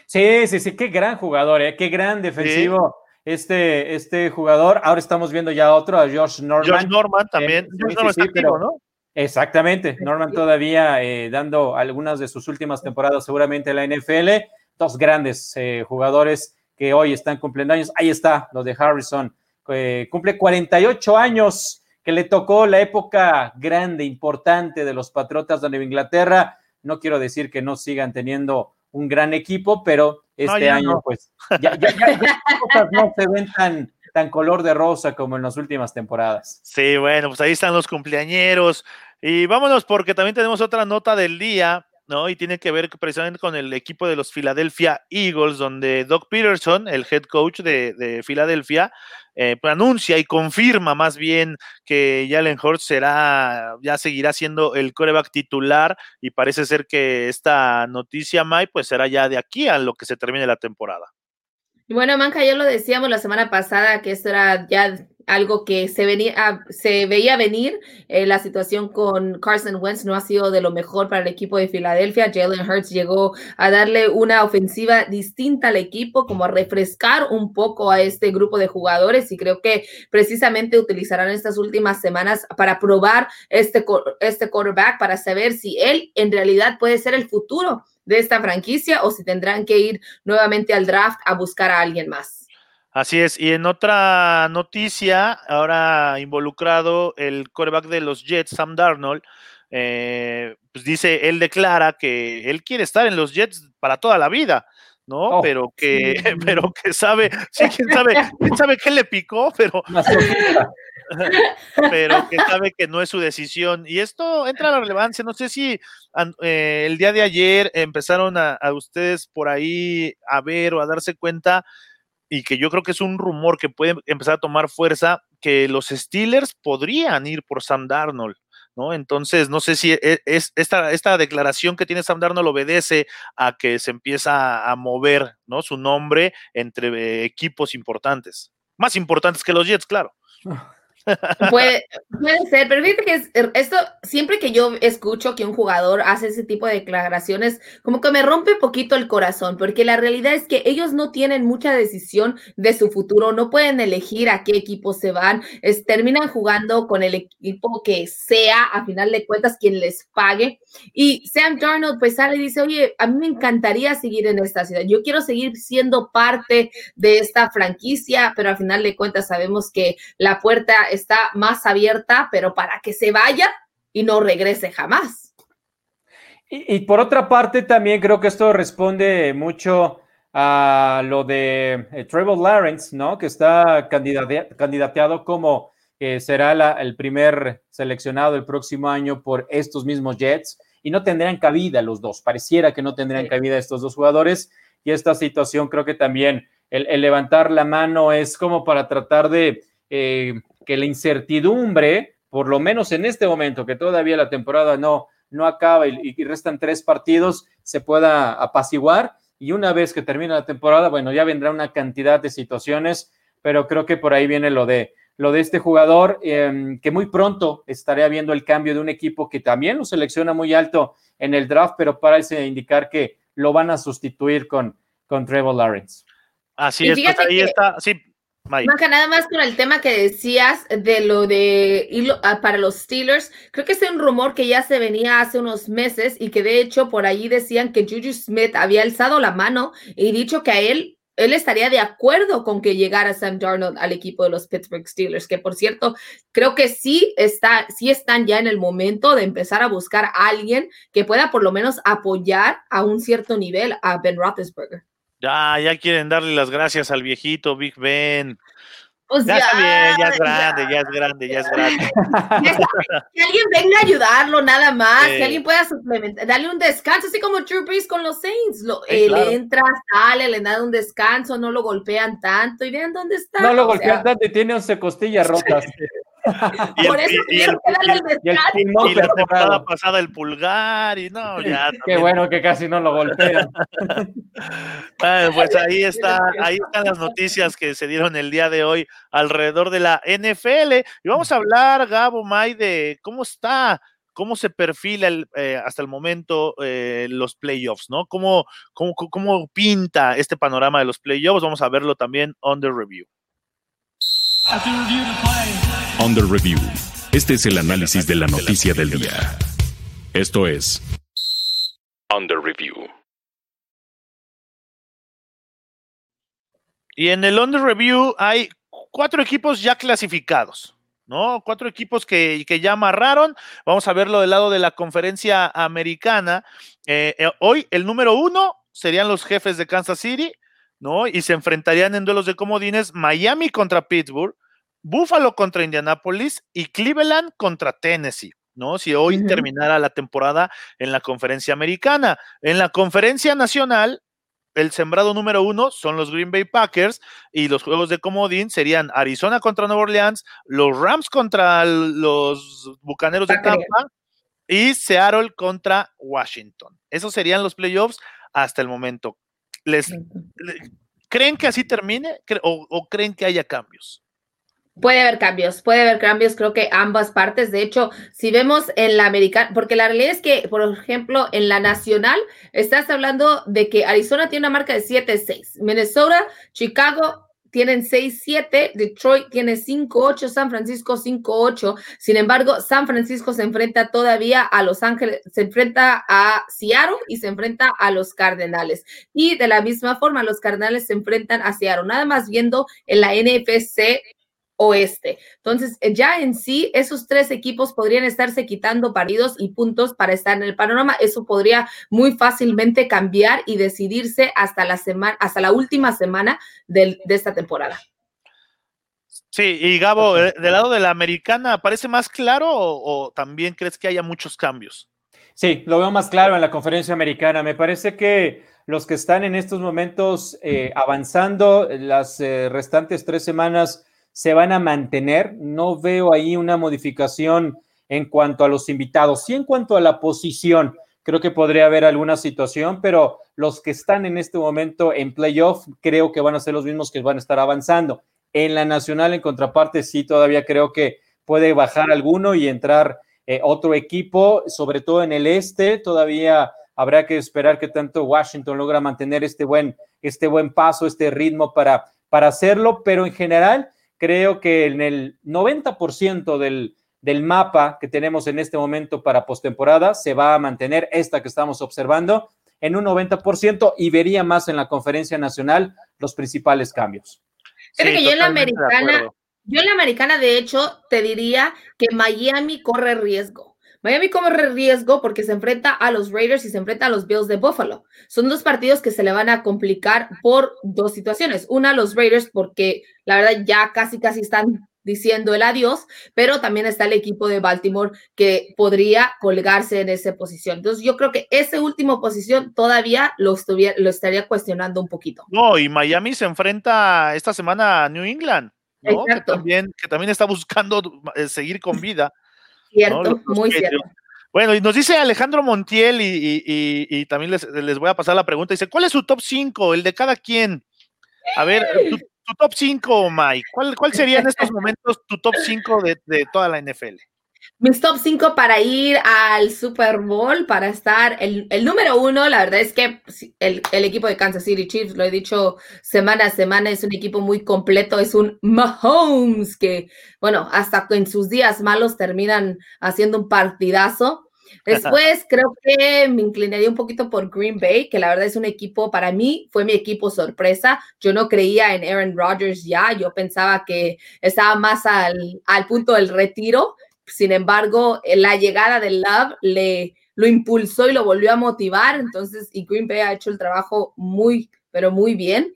Sí, sí, sí, qué gran jugador, ¿eh? qué gran defensivo este, este jugador. Ahora estamos viendo ya otro, a Josh Norman. George Norman también. Eh, sí, George sí, Norman está sí, activo, ¿no? Exactamente, Norman todavía eh, dando algunas de sus últimas temporadas seguramente en la NFL. Dos grandes eh, jugadores que hoy están cumpliendo años. Ahí está, lo de Harrison. eh, cumple 48 años, que le tocó la época grande, importante de los Patriotas de Nueva Inglaterra. No quiero decir que no sigan teniendo un gran equipo, pero este ya año, no. pues, ya, ya- ya- ya cosas no se ven tan, tan color de rosa como en las últimas temporadas. Sí, bueno, pues ahí están los cumpleañeros. Y vámonos porque también tenemos otra nota del día, ¿no? Y tiene que ver precisamente con el equipo de los Philadelphia Eagles, donde Doc Peterson, el head coach de, de Filadelfia, eh, pues anuncia y confirma más bien que Jalen Hurts será, ya seguirá siendo el coreback titular y parece ser que esta noticia, Mike, pues será ya de aquí a lo que se termine la temporada. Bueno, Manca, ya lo decíamos la semana pasada que esto era ya algo que se, venía, ah, se veía venir. Eh, la situación con Carson Wentz no ha sido de lo mejor para el equipo de Filadelfia. Jalen Hurts llegó a darle una ofensiva distinta al equipo, como a refrescar un poco a este grupo de jugadores y creo que precisamente utilizarán estas últimas semanas para probar este, este quarterback, para saber si él en realidad puede ser el futuro de esta franquicia o si tendrán que ir nuevamente al draft a buscar a alguien más. Así es, y en otra noticia, ahora involucrado el coreback de los Jets, Sam Darnold, eh, pues dice, él declara que él quiere estar en los Jets para toda la vida, ¿no? Oh, pero que, sí. pero que sabe, sí, quién sabe, quién sabe qué le picó, pero, pero que sabe que no es su decisión. Y esto entra a la relevancia. No sé si eh, el día de ayer empezaron a, a ustedes por ahí a ver o a darse cuenta, y que yo creo que es un rumor que puede empezar a tomar fuerza, que los Steelers podrían ir por Sam Darnold. ¿No? Entonces, no sé si e- es esta, esta declaración que tiene Sam Darnold obedece a que se empieza a mover ¿no? su nombre entre eh, equipos importantes. Más importantes que los Jets, claro. Puede, puede ser, pero fíjate que es- er, esto, siempre que yo escucho que un jugador hace ese tipo de declaraciones, como que me rompe poquito el corazón, porque la realidad es que ellos no tienen mucha decisión de su futuro, no pueden elegir a qué equipo se van, es- terminan jugando con el equipo que sea, a final de cuentas, quien les pague. Y Sam Darnold pues sale y dice, oye, a mí me encantaría seguir en esta ciudad, yo quiero seguir siendo parte de esta franquicia, pero a final de cuentas sabemos que la puerta está más abierta, pero para que se vaya y no regrese jamás. Y, y por otra parte, también creo que esto responde mucho a lo de eh, Trevor Lawrence, ¿no? Que está candidate- candidateado como eh, será la- el primer seleccionado el próximo año por estos mismos Jets y no tendrían cabida los dos. Pareciera que no tendrían Sí. cabida estos dos jugadores y esta situación creo que también el, el levantar la mano es como para tratar de eh, que la incertidumbre, por lo menos en este momento, que todavía la temporada no, no acaba y, y restan tres partidos, se pueda apaciguar. Y una vez que termine la temporada, bueno, ya vendrá una cantidad de situaciones, pero creo que por ahí viene lo de, lo de este jugador, eh, que muy pronto estaré viendo el cambio de un equipo que también lo selecciona muy alto en el draft, pero parece indicar que lo van a sustituir con, con Trevor Lawrence. Así Y es, pues ahí que- está. Sí, Mike. Nada más con el tema que decías de lo de ah, para los Steelers, creo que es un rumor que ya se venía hace unos meses y que de hecho por ahí decían que Juju Smith había alzado la mano y dicho que a él, él estaría de acuerdo con que llegara Sam Darnold al equipo de los Pittsburgh Steelers, que por cierto, creo que sí, está, sí están ya en el momento de empezar a buscar a alguien que pueda por lo menos apoyar a un cierto nivel a Ben Roethlisberger. Ya, ya quieren darle las gracias al viejito Big Ben. Pues Ya está bien, ya es ya. grande, ya es grande, ya es grande. Que alguien venga a ayudarlo, nada más. Sí. Que alguien pueda suplementar, darle un descanso, así como Drew Brees con los Saints. Lo, él claro. entra, sale, le dan un descanso, no lo golpean tanto y vean dónde está. No lo o golpean sea, tanto y tiene 11 costillas rotas. Y por el- eso y- y el- tuvieron que darle el Y la temporada pasada el pulgar y no, ya. Qué bueno que casi no lo golpean. Ah, pues ahí está, ahí están las noticias que se dieron el día de hoy alrededor de la NFL. Y vamos a hablar, Gabo May, de cómo está, cómo se perfila el, eh, hasta el momento eh, los playoffs, ¿no? ¿Cómo, cómo, cómo pinta este panorama de los playoffs? Vamos a verlo también on the review. Under Review. Este es el análisis de la noticia del día. Esto es Under Review. Y en el Under Review hay cuatro equipos ya clasificados, ¿no? Cuatro equipos que, que ya amarraron. Vamos a verlo del lado de la conferencia americana. Eh, eh, hoy el número uno serían los jefes de Kansas City, ¿no? Y se enfrentarían en duelos de comodines Miami contra Pittsburgh, Buffalo contra Indianapolis y Cleveland contra Tennessee. ¿no? Si hoy terminara la temporada en la conferencia americana. En la conferencia nacional, el sembrado número uno son los Green Bay Packers y los juegos de comodín serían Arizona contra Nueva Orleans, los Rams contra los Bucaneros de Tampa y Seattle contra Washington. Esos serían los playoffs hasta el momento. ¿Les, ¿Creen que así termine o creen que haya cambios? Puede haber cambios, puede haber cambios, creo que ambas partes. De hecho, si vemos en la americana, porque la realidad es que, por ejemplo, en la nacional, estás hablando de que Arizona tiene una marca de 7-6, Minnesota, Chicago tienen 6-7, Detroit tiene 5-8, San Francisco 5-8. Sin embargo, San Francisco se enfrenta todavía a Los Ángeles, se enfrenta a Seattle y se enfrenta a los Cardenales. Y de la misma forma, los Cardenales se enfrentan a Seattle. Nada más viendo en la NFC oeste. Entonces, eh, ya en sí, esos tres equipos podrían estarse quitando partidos y puntos para estar en el panorama. Eso podría muy fácilmente cambiar y decidirse hasta la semana, hasta la última semana de esta temporada. Sí, y Gabo, eh, del lado de la americana, ¿parece más claro o, también crees que haya muchos cambios? Sí, lo veo más claro en la conferencia americana. Me parece que los que están en estos momentos eh, avanzando las restantes tres semanas se van a mantener. No veo ahí una modificación en cuanto a los invitados. Sí, en cuanto a la posición, creo que podría haber alguna situación, pero los que están en este momento en playoff, creo que van a ser los mismos que van a estar avanzando. En la nacional, en contraparte, sí, todavía creo que puede bajar alguno y entrar eh, otro equipo, sobre todo en el este, todavía habrá que esperar que tanto Washington logra mantener este buen, este buen paso, este ritmo para, para hacerlo, pero en general creo que en el 90% del, del mapa que tenemos en este momento para postemporada se va a mantener esta que estamos observando en un 90% y vería más en la conferencia nacional los principales cambios. Creo que yo en la americana, yo en la americana de hecho te diría que Miami corre riesgo. Miami corre riesgo porque se enfrenta a los Raiders y se enfrenta a los Bills de Buffalo. Son dos partidos que se le van a complicar por dos situaciones. Una, los Raiders, porque la verdad ya casi, casi están diciendo el adiós, pero también está el equipo de Baltimore que podría colgarse en esa posición. Entonces yo creo que esa última posición todavía lo, lo estaría cuestionando un poquito. No, y Miami se enfrenta esta semana a New England, ¿no? Que también, que también está buscando eh, seguir con vida. Cierto, muy cierto. Bueno, y nos dice Alejandro Montiel y, también les, voy a pasar la pregunta. Dice, ¿cuál es su top 5, el de cada quien? A ver, tu, top 5, Mike. ¿Cuál, ¿Cuál, sería en estos momentos tu top 5 de, de toda la NFL? Mis top 5 para ir al Super Bowl, para estar el, el número uno, la verdad es que el, el, equipo de Kansas City Chiefs, lo he dicho semana a semana, es un equipo muy completo, es un Mahomes que, bueno, hasta en sus días malos terminan haciendo un partidazo. Después creo que me inclinaría un poquito por Green Bay, que la verdad es un equipo, para mí fue mi equipo sorpresa. Yo no creía en Aaron Rodgers ya, yo pensaba que estaba más al, al punto del retiro sin embargo, la llegada del Love le lo impulsó y lo volvió a motivar. Entonces, y Green Bay ha hecho el trabajo muy, pero muy bien.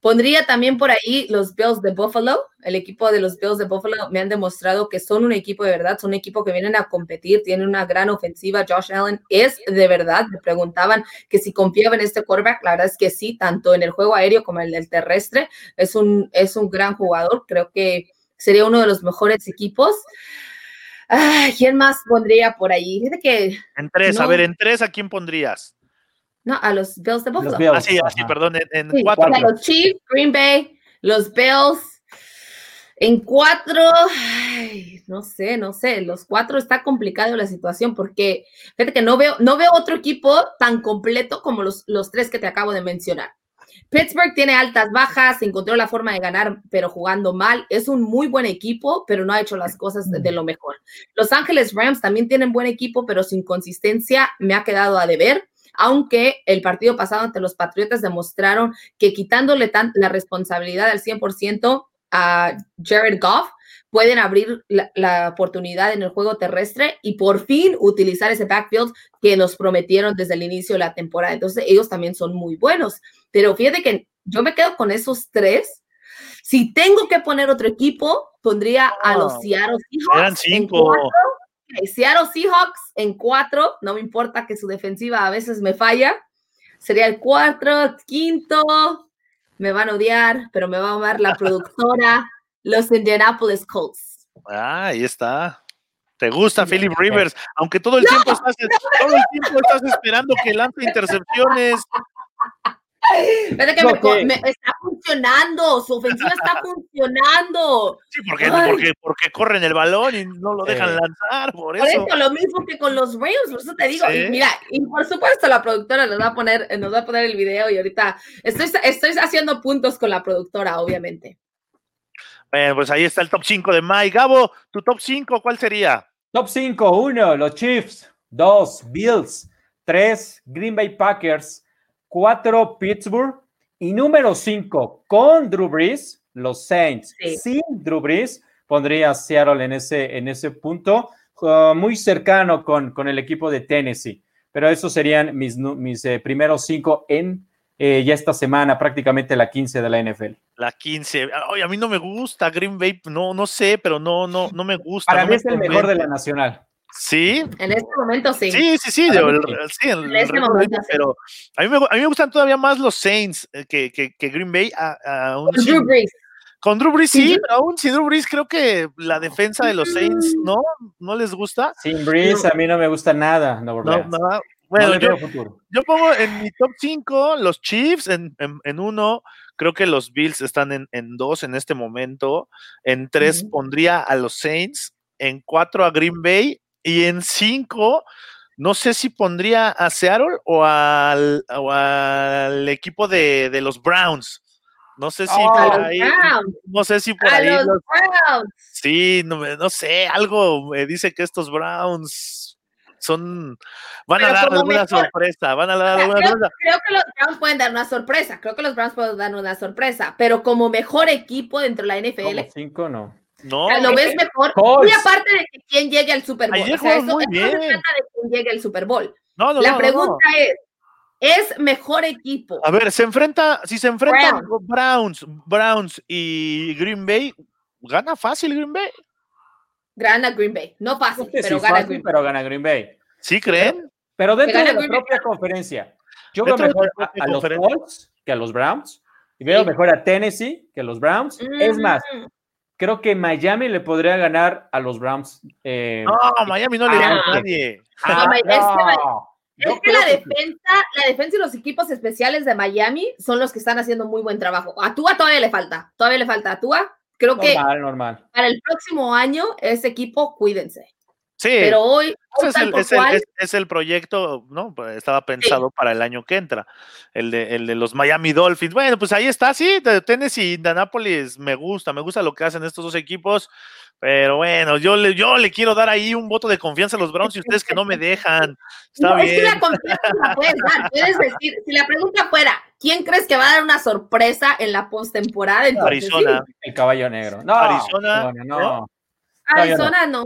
Pondría también por ahí los Bills de Buffalo. El equipo de los Bills de Buffalo me han demostrado que son un equipo de verdad, son un equipo que vienen a competir, tienen una gran ofensiva. Josh Allen es de verdad. Me preguntaban que si confiaba en este quarterback. La verdad es que sí, tanto en el juego aéreo como en el terrestre. Es un, es un gran jugador. Creo que sería uno de los mejores equipos. ¿Quién más pondría por ahí? que. En tres, a ver, en tres, ¿a quién pondrías? No, a los Bills de Buffalo. Así, así, perdón, en, cuatro. A los Chiefs, Green Bay, los Bills. En cuatro, no sé, no sé, los cuatro está complicado la situación porque fíjate que no veo, no veo otro equipo tan completo como los, los tres que te acabo de mencionar. Pittsburgh tiene altas, bajas, encontró la forma de ganar, pero jugando mal. Es un muy buen equipo, pero no ha hecho las cosas de, lo mejor. Los Ángeles Rams también tienen buen equipo, pero sin consistencia me ha quedado a deber. Aunque el partido pasado ante los Patriotas demostraron que quitándole la responsabilidad al 100% a Jared Goff, pueden abrir la, la, oportunidad en el juego terrestre y por fin utilizar ese backfield que nos prometieron desde el inicio de la temporada. Entonces, ellos también son muy buenos. Pero fíjate que yo me quedo con esos tres. Si tengo que poner otro equipo, pondría a los Seattle Seahawks. Eran cinco. En Seattle Seahawks en cuatro. No me importa que su defensiva a veces me falla. Sería el cuatro, quinto. Me van a odiar, pero me va a amar la productora. Los Indianapolis Colts. Ah, ahí está. ¿Te gusta Philip Rivers? Aunque todo el, tiempo, estás, todo el tiempo estás esperando que lance intercepciones. Espérate que me, me, está funcionando, su ofensiva está funcionando. Sí, porque, porque, porque, corren el balón y no lo dejan eh. lanzar, por eso. Eso, lo mismo que con los Rams, por eso te digo. ¿Sí? Y mira, y por supuesto la productora nos va a poner, nos va a poner el video y ahorita estoy, estoy haciendo puntos con la productora, obviamente. Bueno, pues ahí está el top 5 de Mike. Gabo, tu top 5, ¿cuál sería? Top 5, 1, los Chiefs, 2, Bills, 3, Green Bay Packers, 4, Pittsburgh y número 5, con Drew Brees, los Saints. Sí. Sin Drew Brees, pondría Seattle en ese, en ese punto, uh, muy cercano con, con, el equipo de Tennessee. Pero esos serían mis, mis eh, primeros 5 en eh, ya esta semana, prácticamente la 15 de la NFL. La 15. Ay, a mí no me gusta Green Bay, no, no sé, pero no, no, no me gusta. Para no mí es el mejor de la nacional. Sí. En este momento sí. Sí, sí, sí. De, sí en, en este momento, sí. Pero a mí, me, a mí me gustan todavía más los Saints que, que, que Green Bay. A, a un, Con Drew Brees. Con Drew Brees sí, sí, pero aún sin Drew Brees creo que la defensa de los Saints, ¿no? ¿No les gusta? Sin Brees a mí no me gusta nada. No, no, no bueno, no yo, yo, pongo en mi top 5 los Chiefs, en, en, en, uno creo que los Bills están en, en dos en este momento, en tres uh -huh. pondría a los Saints, en cuatro a Green Bay y en cinco no sé si pondría a Seattle o al, o al equipo de, de, los Browns. No sé si oh, por ahí, no sé si por a ahí. Los los, Browns. sí, no, no sé, algo me dice que estos Browns son van Pero a dar alguna mejor, sorpresa, van a dar alguna creo, sorpresa. Creo que los Browns pueden dar una sorpresa, creo que los Browns pueden dar una sorpresa, pero como mejor equipo dentro de la NFL. Como cinco no. No, o sea, lo ves mejor. Colts. Y aparte de que quién llegue al Super Bowl. Ayer o sea, eso, muy eso bien. se trata de quién llegue al Super Bowl. No, no, la no, pregunta no. es, ¿es mejor equipo? A ver, se enfrenta, si se enfrentan Browns, Browns y Green Bay, gana fácil Green Bay. Gana Green Bay. No fácil, No sé pero gana fácil, Green Bay. pero gana Green Bay. ¿Sí creen? Pero dentro de la Green Bay. propia conferencia, yo veo mejor la a, los. Colts que a los Browns. Y veo Sí. mejor a Tennessee que a los Browns. Es más, Mm, creo que Miami le podría ganar a los Browns. eh, No, Miami no le gana Ah. a nadie. ah, es que Miami- no. Es que la que sí. defensa, la defensa y los equipos especiales de Miami son los que están haciendo muy buen trabajo. A Tua todavía le falta, todavía le falta a Tua. Creo que Normal, normal. para el próximo año ese equipo cuídense. Sí, Pero hoy, ese es el, es, el, cual, es- es el proyecto, ¿no? Pues Estaba pensado para el año que entra, el de, el de los Miami Dolphins. Bueno, pues ahí está, sí, Tennessee y Indianapolis me gusta, me gusta lo que hacen estos dos equipos, pero bueno, yo le, yo le quiero dar ahí un voto de confianza a los Browns y ustedes que no me dejan. Está no, bien. es que la confianza la puedes dar. Puedes decir, si la pregunta fuera, ¿quién crees que va a dar una sorpresa en la postemporada? Arizona. sí. El caballo negro. No, Arizona, Arizona, no. Arizona no,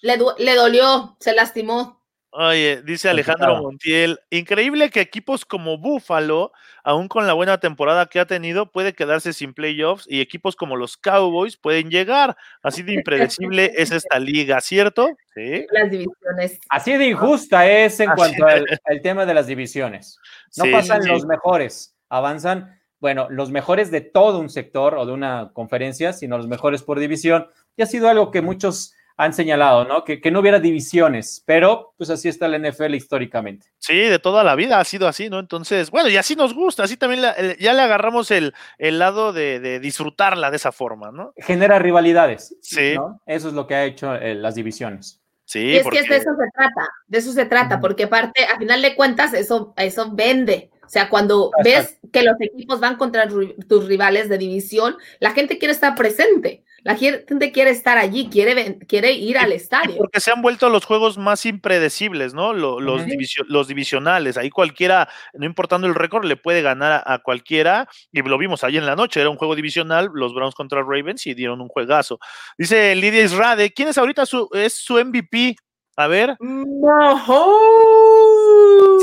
le, du- le dolió, se lastimó. Oye, dice Alejandro. Montiel, increíble que equipos como Buffalo, aún con la buena temporada que ha tenido, puede quedarse sin playoffs y equipos como los Cowboys pueden llegar. Así de impredecible es esta liga, ¿cierto? Sí. Las divisiones. Así de injusta es en Así cuanto al, al tema de las divisiones. No Sí, pasan sí, los mejores, avanzan, bueno, los mejores de todo un sector o de una conferencia, sino los mejores por división. Y ha sido algo que muchos han señalado, ¿no? Que, que no hubiera divisiones, pero pues así está la NFL históricamente. Sí, de toda la vida ha sido así, ¿no? Entonces, bueno, y así nos gusta, así también la- el- ya le agarramos el, el lado de, de disfrutarla de esa forma, ¿no? Genera rivalidades. Sí. ¿no? Eso es lo que ha hecho eh, las divisiones. Sí, Y es porque que de eso se trata, de eso se trata, porque aparte, a final de cuentas, eso, eso vende. O sea, cuando ves que los equipos van contra tus rivales de división, la gente quiere estar presente. La gente quiere estar allí, quiere, quiere ir al estadio. Porque se han vuelto los juegos más impredecibles, ¿no? Los, los, los divisionales. Ahí cualquiera, no importando el récord, le puede ganar a, cualquiera. Y lo vimos ahí en la noche. Era un juego divisional, los Browns contra Ravens, y dieron un juegazo. Dice Lidia Israde, ¿quién es ahorita su, es su MVP? A ver.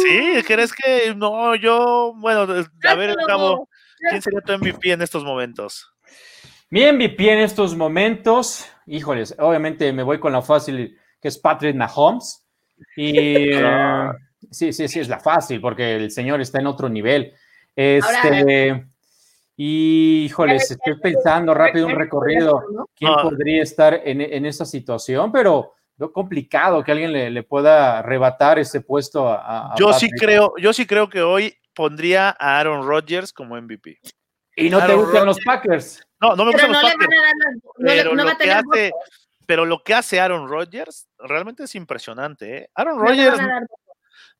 Sí, ¿crees que no? Yo, bueno, a ver, Cabo, ¿quién sería tu MVP en estos momentos? Mi MVP en estos momentos, híjoles, obviamente me voy con la fácil que es Patrick Mahomes. Y eh, sí, sí, sí, es la fácil porque el señor está en otro nivel. Este, y híjoles, estoy pensando rápido un recorrido. ¿Quién ah. podría estar en, en esa situación? Pero lo complicado que alguien le, pueda arrebatar ese puesto a, yo sí creo, yo sí creo que hoy pondría a Aaron Rodgers como MVP. Y no te gustan los Packers. No, no me gustan los Packers. pero, lo que hace, pero lo que hace Aaron Rodgers realmente es impresionante. ¿eh? Aaron Rodgers.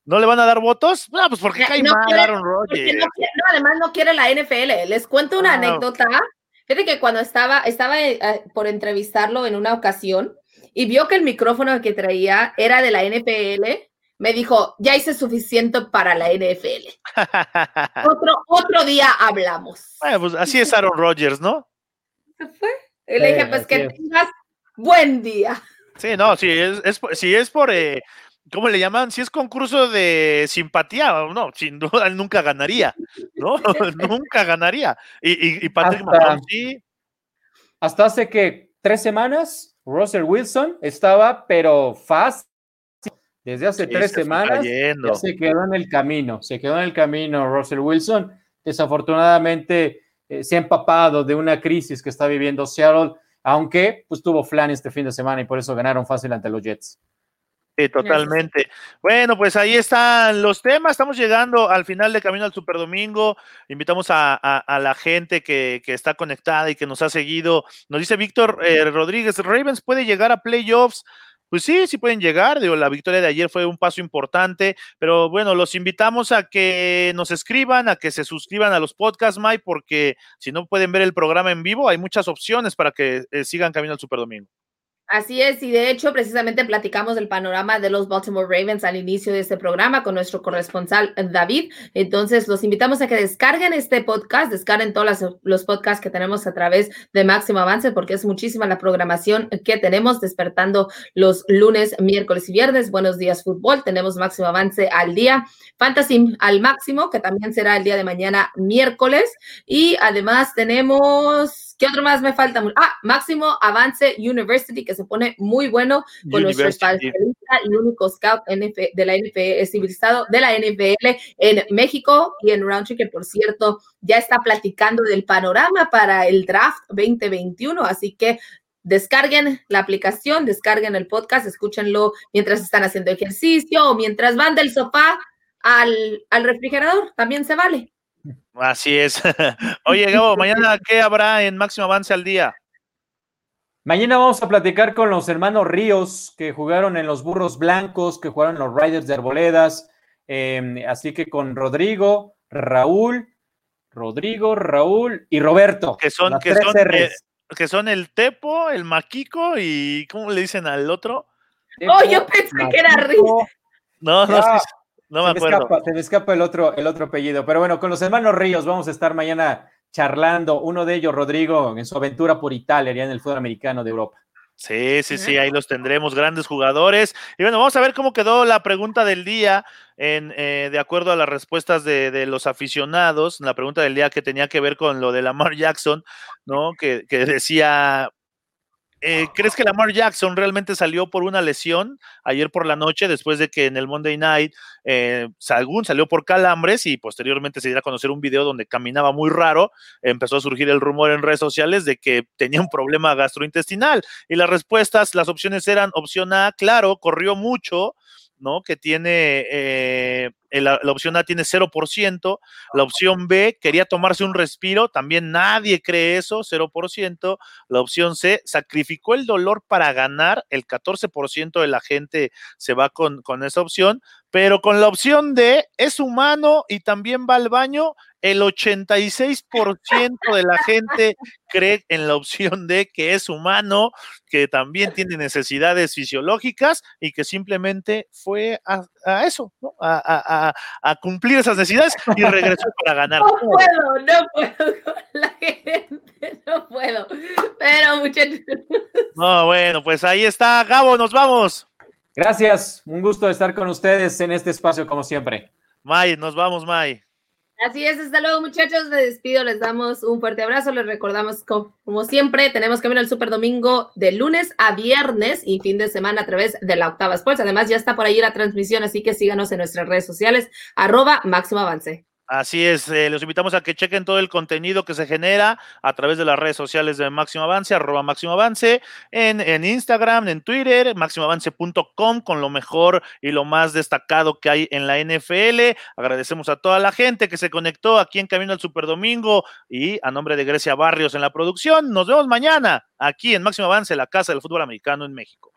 ¿No le van a dar votos? No, pues porque cae mal Aaron Rodgers. No, además no quiere la NFL. Les cuento una ah, anécdota. Fíjate que cuando estaba, estaba eh, por entrevistarlo en una ocasión y vio que el micrófono que traía era de la NFL, me dijo, ya hice suficiente para la NFL. otro, otro día hablamos. Bueno, pues así es Aaron Rodgers, ¿no? Se fue. Y le dije, pues que tengas buen día. Sí, no, si es, es, si es por, eh, ¿cómo le llaman? Si es concurso de simpatía, no, sin duda él nunca ganaría, ¿no? nunca ganaría. Y, y, Patrick hasta, sí. Hasta hace que tres semanas, Russell Wilson estaba, pero fácil desde hace tres semanas se quedó en el camino, se quedó en el camino Russell Wilson. Desafortunadamente eh, se ha empapado de una crisis que está viviendo Seattle, aunque pues tuvo flan este fin de semana y por eso ganaron fácil ante los Jets. Sí, totalmente. Bueno, pues ahí están los temas. Estamos llegando al final de Camino al Superdomingo. Invitamos a, la gente que, está conectada y que nos ha seguido. Nos dice Víctor eh, Rodríguez, Ravens puede llegar a playoffs pues sí, sí pueden llegar. Digo, la victoria de ayer fue un paso importante, pero bueno, los invitamos a que nos escriban, a que se suscriban a los podcasts, Mike, porque si no pueden ver el programa en vivo, hay muchas opciones para que eh, sigan camino al Superdomingo. Así es, y de hecho, precisamente platicamos del panorama de los Baltimore Ravens al inicio de este programa con nuestro corresponsal David. Entonces, los invitamos a que descarguen este podcast, descarguen todos los podcasts que tenemos a través de Máximo Avance, porque es muchísima la programación que tenemos, despertando los lunes, miércoles y viernes. Buenos días, fútbol. Tenemos Máximo Avance al día. Fantasy al máximo, que también será el día de mañana, miércoles. Y además tenemos ¿Qué otro más me falta? Ah, Máximo Avance University, que se pone muy bueno con nuestro especialista y único scout de la NFL civilizado de la NFL en México y en Roundtree, que por cierto ya está platicando del panorama para el draft 2021. Así que descarguen la aplicación, descarguen el podcast, escúchenlo mientras están haciendo ejercicio o mientras van del sofá al, al refrigerador, también se vale. Así es. Oye, Gabo, mañana, ¿qué habrá en Máximo Avance al día? Mañana vamos a platicar con los hermanos Ríos que jugaron en los Burros Blancos, que jugaron en los Riders de Arboledas. Em, así que con Rodrigo, Raúl, Rodrigo, Raúl y Roberto. Que son, que son, eh, que son el Tepo, el Maquico y ¿cómo le dicen al otro? oh, yo pensé que era Ríos. No, no, no no me, acuerdo. Escapa, se me escapa el otro, el otro apellido. Pero bueno, con los hermanos Ríos vamos a estar mañana charlando. Uno de ellos, Rodrigo, en su aventura por Italia, en el fútbol americano de Europa. Sí, sí, sí, ahí los tendremos, grandes jugadores. Y bueno, vamos a ver cómo quedó la pregunta del día, en, eh, de acuerdo a las respuestas de, de, los aficionados. La pregunta del día que tenía que ver con lo de Lamar Jackson, ¿no? Que, que decía, eh, ¿crees que Lamar Jackson realmente salió por una lesión ayer por la noche, después de que en el Monday Night eh, salió por calambres y posteriormente se diera a conocer un video donde caminaba muy raro? Empezó a surgir el rumor en redes sociales de que tenía un problema gastrointestinal y las respuestas, las opciones eran opción A, claro, corrió mucho, ¿no? Que tiene, eh, eh, la, opción A tiene 0%, la opción B quería tomarse un respiro, también nadie cree eso, 0%, la opción C sacrificó el dolor para ganar, el 14% de la gente se va con, con esa opción, pero con la opción D es humano y también va al baño, el 86% de la gente cree en la opción D que es humano, que también tiene necesidades fisiológicas y que simplemente fue a, eso, a, cumplir esas necesidades y regresó para ganar. No puedo, no puedo con la gente, no puedo. Pero muchachos. No, bueno, pues ahí está, Gabo, nos vamos. Gracias, un gusto estar con ustedes en este espacio como siempre. May, nos vamos, May. Así es, hasta luego muchachos, me despido, les damos un fuerte abrazo, les recordamos como, siempre, tenemos camino al Super Domingo de lunes a viernes y fin de semana a través de la Octava Sports, además ya está por ahí la transmisión, así que síganos en nuestras redes sociales, arroba máximo avance. Así es, eh, los invitamos a que chequen todo el contenido que se genera a través de las redes sociales de Máximo Avance, arroba Máximo Avance, en, en Instagram, en Twitter, máximoavance.com, con lo mejor y lo más destacado que hay en la NFL. Agradecemos a toda la gente que se conectó aquí en Camino al Super Domingo y a nombre de Grecia Barrios en la producción. Nos vemos mañana aquí en Máximo Avance, la Casa del Fútbol Americano en México.